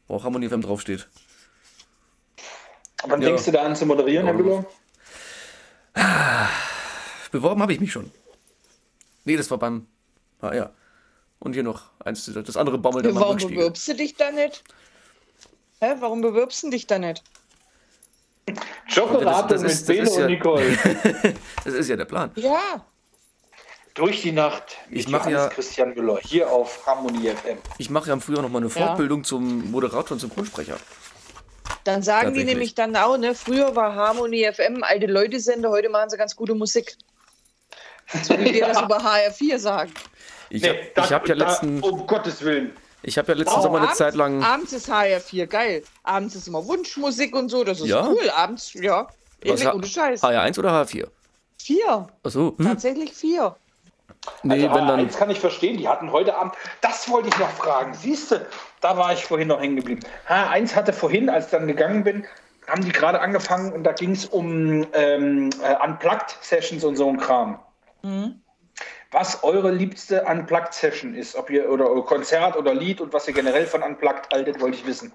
wo auch Harmonie FM draufsteht. Wann Ja. denkst du da an zu moderieren, Herr Ja. Müller? Beworben habe ich mich schon. Nee, das war beim HR. Und hier noch eins, das andere baumelt meinem Warum bewirbst du dich da nicht? Hä, warum bewirbst du dich da nicht? Schokolade Das- das ist- mit das ist Belo ja- und Nicole. Das ist ja der Plan. Ja, Durch die Nacht. mit Ich mache ja- Christian Müller hier auf Harmonie FM. Ich mache ja im Frühjahr noch mal eine Ja. Fortbildung zum Moderator und Synchronsprecher. dann sagen die nämlich dann auch, ne? Früher war Harmony FM alte Leute Sender, heute machen sie ganz gute Musik. So wie wir das über HR4 sagen. Ich Nee, habe hab ja da- letzten, Um Gottes Willen. ich hab ja letzten Oh, Sommer eine abends- Zeit lang. Abends ist HR4 geil. Abends ist immer Wunschmusik und so, das ist Ja? cool. Abends, ja. Ehrlich, ohne Scheiß. HR1 oder HR4? Vier. Achso. Hm. Tatsächlich vier. Nee, also wenn dann. eins kann ich verstehen, die hatten heute Abend, das wollte ich noch fragen. Siehst du, da war ich vorhin noch hängen geblieben. H1 hatte vorhin, als ich dann gegangen bin, haben die gerade angefangen und da ging es um ähm, äh, Unplugged-Sessions und so ein Kram. Mhm. Was eure liebste Unplugged-Session ist, ob ihr oder Konzert oder Lied und was ihr generell von Unplugged haltet, wollte ich wissen.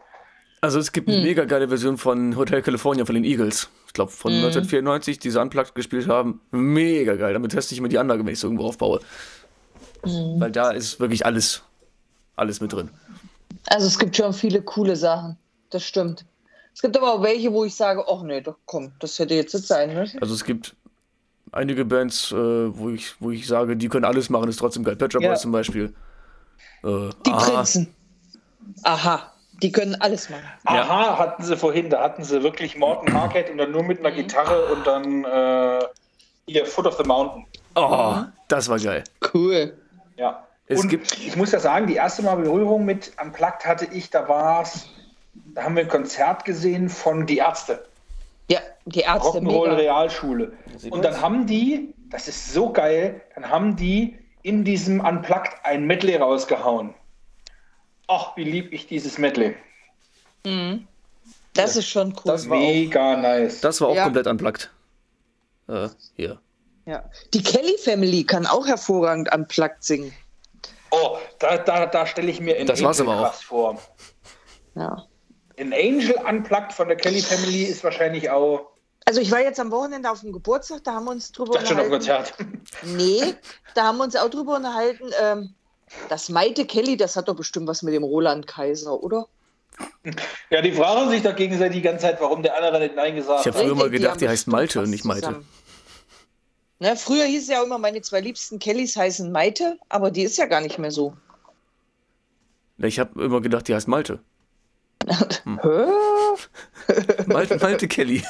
Also es gibt Hm. eine mega geile Version von Hotel California von den Eagles. Ich glaube von Hm. 1994, die sie unplugged gespielt haben. Mega geil. Damit teste ich immer die Anlage, wenn ich irgendwo aufbaue. Hm. Weil da ist wirklich alles, alles mit drin. Also es gibt schon viele coole Sachen. Das stimmt. Es gibt aber auch welche, wo ich sage, ach nee, doch komm, das hätte jetzt nicht sein müssen. Also es gibt einige Bands, äh, wo, ich, wo ich sage, die können alles machen, ist trotzdem geil. Shop Ja. Boys zum Beispiel. Äh, Die aha. Prinzen. Aha, die können alles machen. Ja. Aha, hatten sie vorhin, da hatten sie wirklich Morton Harket und dann nur mit einer Gitarre und dann äh, hier Foot of the Mountain. Oh, das war geil. Cool. Ja. Es und gibt- ich muss ja sagen, die erste Mal Berührung mit Unplugged hatte ich, da war's, da haben wir ein Konzert gesehen von Die Ärzte, Ja, die Ärzte Rock'n'Roll. Realschule. Und dann haben die, das ist so geil, dann haben die in diesem Unplugged ein Medley rausgehauen. Ach, wie lieb ich dieses Medley. Das ist schon cool. Das war auch- Mega nice. Das war auch Ja. komplett unplugged. Äh, hier. ja. Die Kelly Family kann auch hervorragend unplugged singen. oh, da, da, da stelle ich mir in Das war's aber auch. vor. Ja. Ein Angel Unplugged von der Kelly Family ist wahrscheinlich auch. Also ich war jetzt am Wochenende auf dem Geburtstag, da haben wir uns drüber Das schon auf unterhalten. Konzert. Nee, da haben wir uns auch drüber unterhalten. Ähm, das Maite Kelly, das hat doch bestimmt was mit dem Roland Kaiser, oder? Ja, die fragen sich doch gegenseitig die ganze Zeit, warum der andere nicht Nein gesagt Ich habe hat. früher mal gedacht, haben die heißt Malte und nicht Maite. zusammen. Ne, früher hieß es ja auch immer, meine zwei liebsten Kellys heißen Maite, aber die ist ja gar nicht mehr so. Ich habe immer gedacht, die heißt Malte. Hä? Malte, Malte Kelly.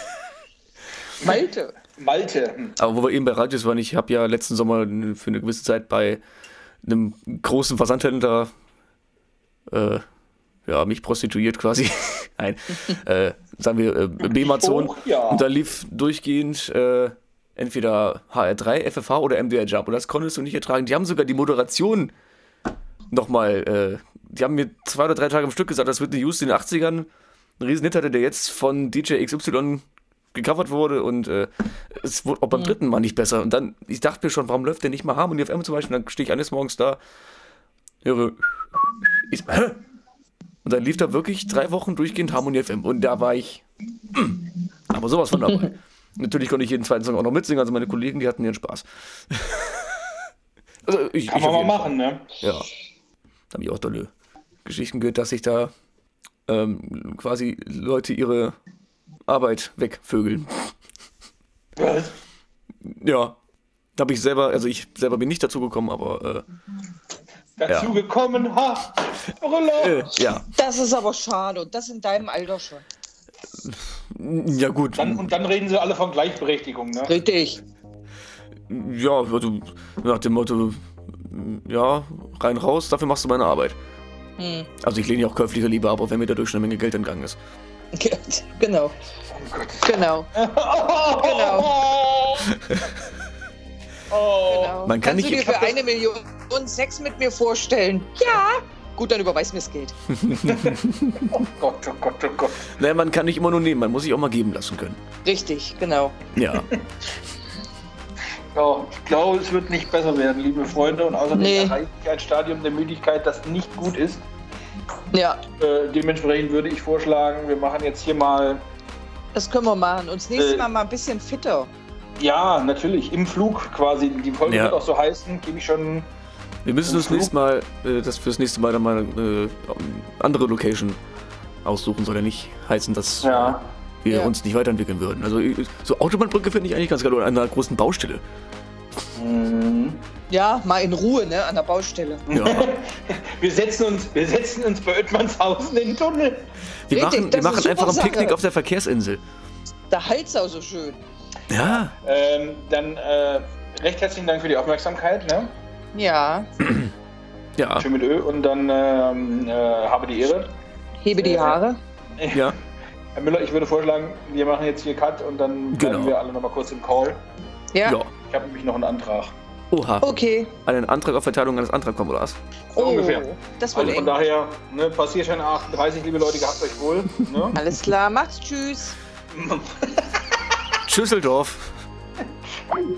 Malte. Malte. Hm. Aber wo wir eben bei Radios waren, ich habe ja letzten Sommer für eine gewisse Zeit bei einem großen Versandhändler äh, ja, mich prostituiert quasi. Nein, äh, sagen wir äh, B-Mazon. hoch, ja. Und da lief durchgehend äh, entweder HR3, FFH oder MDR Jump. Und das konntest du nicht ertragen. Die haben sogar die Moderation nochmal, äh, die haben mir zwei oder drei Tage am Stück gesagt, das wird eine Houston in den 80ern. Ein Riesenhit hatte, der jetzt von DJ XY gecovert wurde und äh, es wurde auch beim dritten Mal nicht besser. Und dann, ich dachte mir schon, warum läuft der nicht mal Harmony FM zum Beispiel? Und dann stehe ich eines Morgens da, höre, ich, hä? Und dann lief da wirklich drei Wochen durchgehend Harmony FM. Und da war ich, mm, aber sowas von dabei. Natürlich konnte ich jeden zweiten Song auch noch mitsingen, also meine Kollegen, die hatten ihren Spaß. also ich, Kann ich man auf mal machen, ne? ja. Da habe ich auch tolle Geschichten gehört, dass sich da ähm, quasi Leute ihre Arbeit wegvögeln. Was? Ja. Da habe ich selber, also ich selber bin nicht dazu gekommen, aber Dazu Ja. gekommen, ha! Äh, äh, ja. Das ist aber schade und das in deinem Alter schon. Ja gut. Dann, und dann reden sie alle von Gleichberechtigung, ne? Richtig. Ja, also nach dem Motto, ja, rein raus, dafür machst du meine Arbeit. Hm. Also ich lehne ja auch käufliche Liebe ab, auch wenn mir dadurch schon eine Menge Geld entgangen ist. Genau. Oh Gott. Genau. Genau. Oh. genau. Man kann Kannst nicht- du dir für eine Million Sex mit mir vorstellen? Ja. Gut, dann überweis mir das Geld. oh Gott, oh Gott, oh Gott. Naja, man kann nicht immer nur nehmen, man muss sich auch mal geben lassen können. Richtig, genau. Ja. Ja, ich glaube, es wird nicht besser werden, liebe Freunde. Und außerdem Nee. erreiche ich ein Stadium der Müdigkeit, das nicht gut ist. Ja, Äh, dementsprechend würde ich vorschlagen, wir machen jetzt hier mal, das können wir machen. Und das nächste Äh, Mal mal ein bisschen fitter. ja, natürlich, im Flug quasi. Die Folge Ja. wird auch so heißen, gebe ich schon. Wir müssen das Flug? nächste Mal, äh, das fürs nächste Mal dann mal äh, andere Location aussuchen, soll ja nicht heißen, dass Ja. wir Ja. uns nicht weiterentwickeln würden. Also äh, so Autobahnbrücke finde ich eigentlich ganz geil oder an einer großen Baustelle. Mhm. Ja, mal in Ruhe, ne, an der Baustelle. Ja. Wir setzen uns, wir setzen uns bei Oettmannshausen in den Tunnel. Wir Richtig, machen, wir machen einfach ein Sache. Picknick auf der Verkehrsinsel. Der Hals auch so schön. Ja. Ähm, dann äh, recht herzlichen Dank für die Aufmerksamkeit. Ne? Ja, Ja. Schön mit Ö und dann ähm, äh, habe die Ehre. hebe die Äh, Haare. Ja. Herr Müller, ich würde vorschlagen, wir machen jetzt hier Cut und dann bleiben Genau. wir alle nochmal kurz im Call. Ja, Ja. Ich habe nämlich noch einen Antrag. Oha. okay. Einen Antrag auf Verteilung eines Antragformulars. So ungefähr. Oh, Das wird Also von eng. daher, ne, Passierschein 38, liebe Leute, gehabt euch wohl. Ne? Alles klar, macht's tschüss. Schüsseldorf.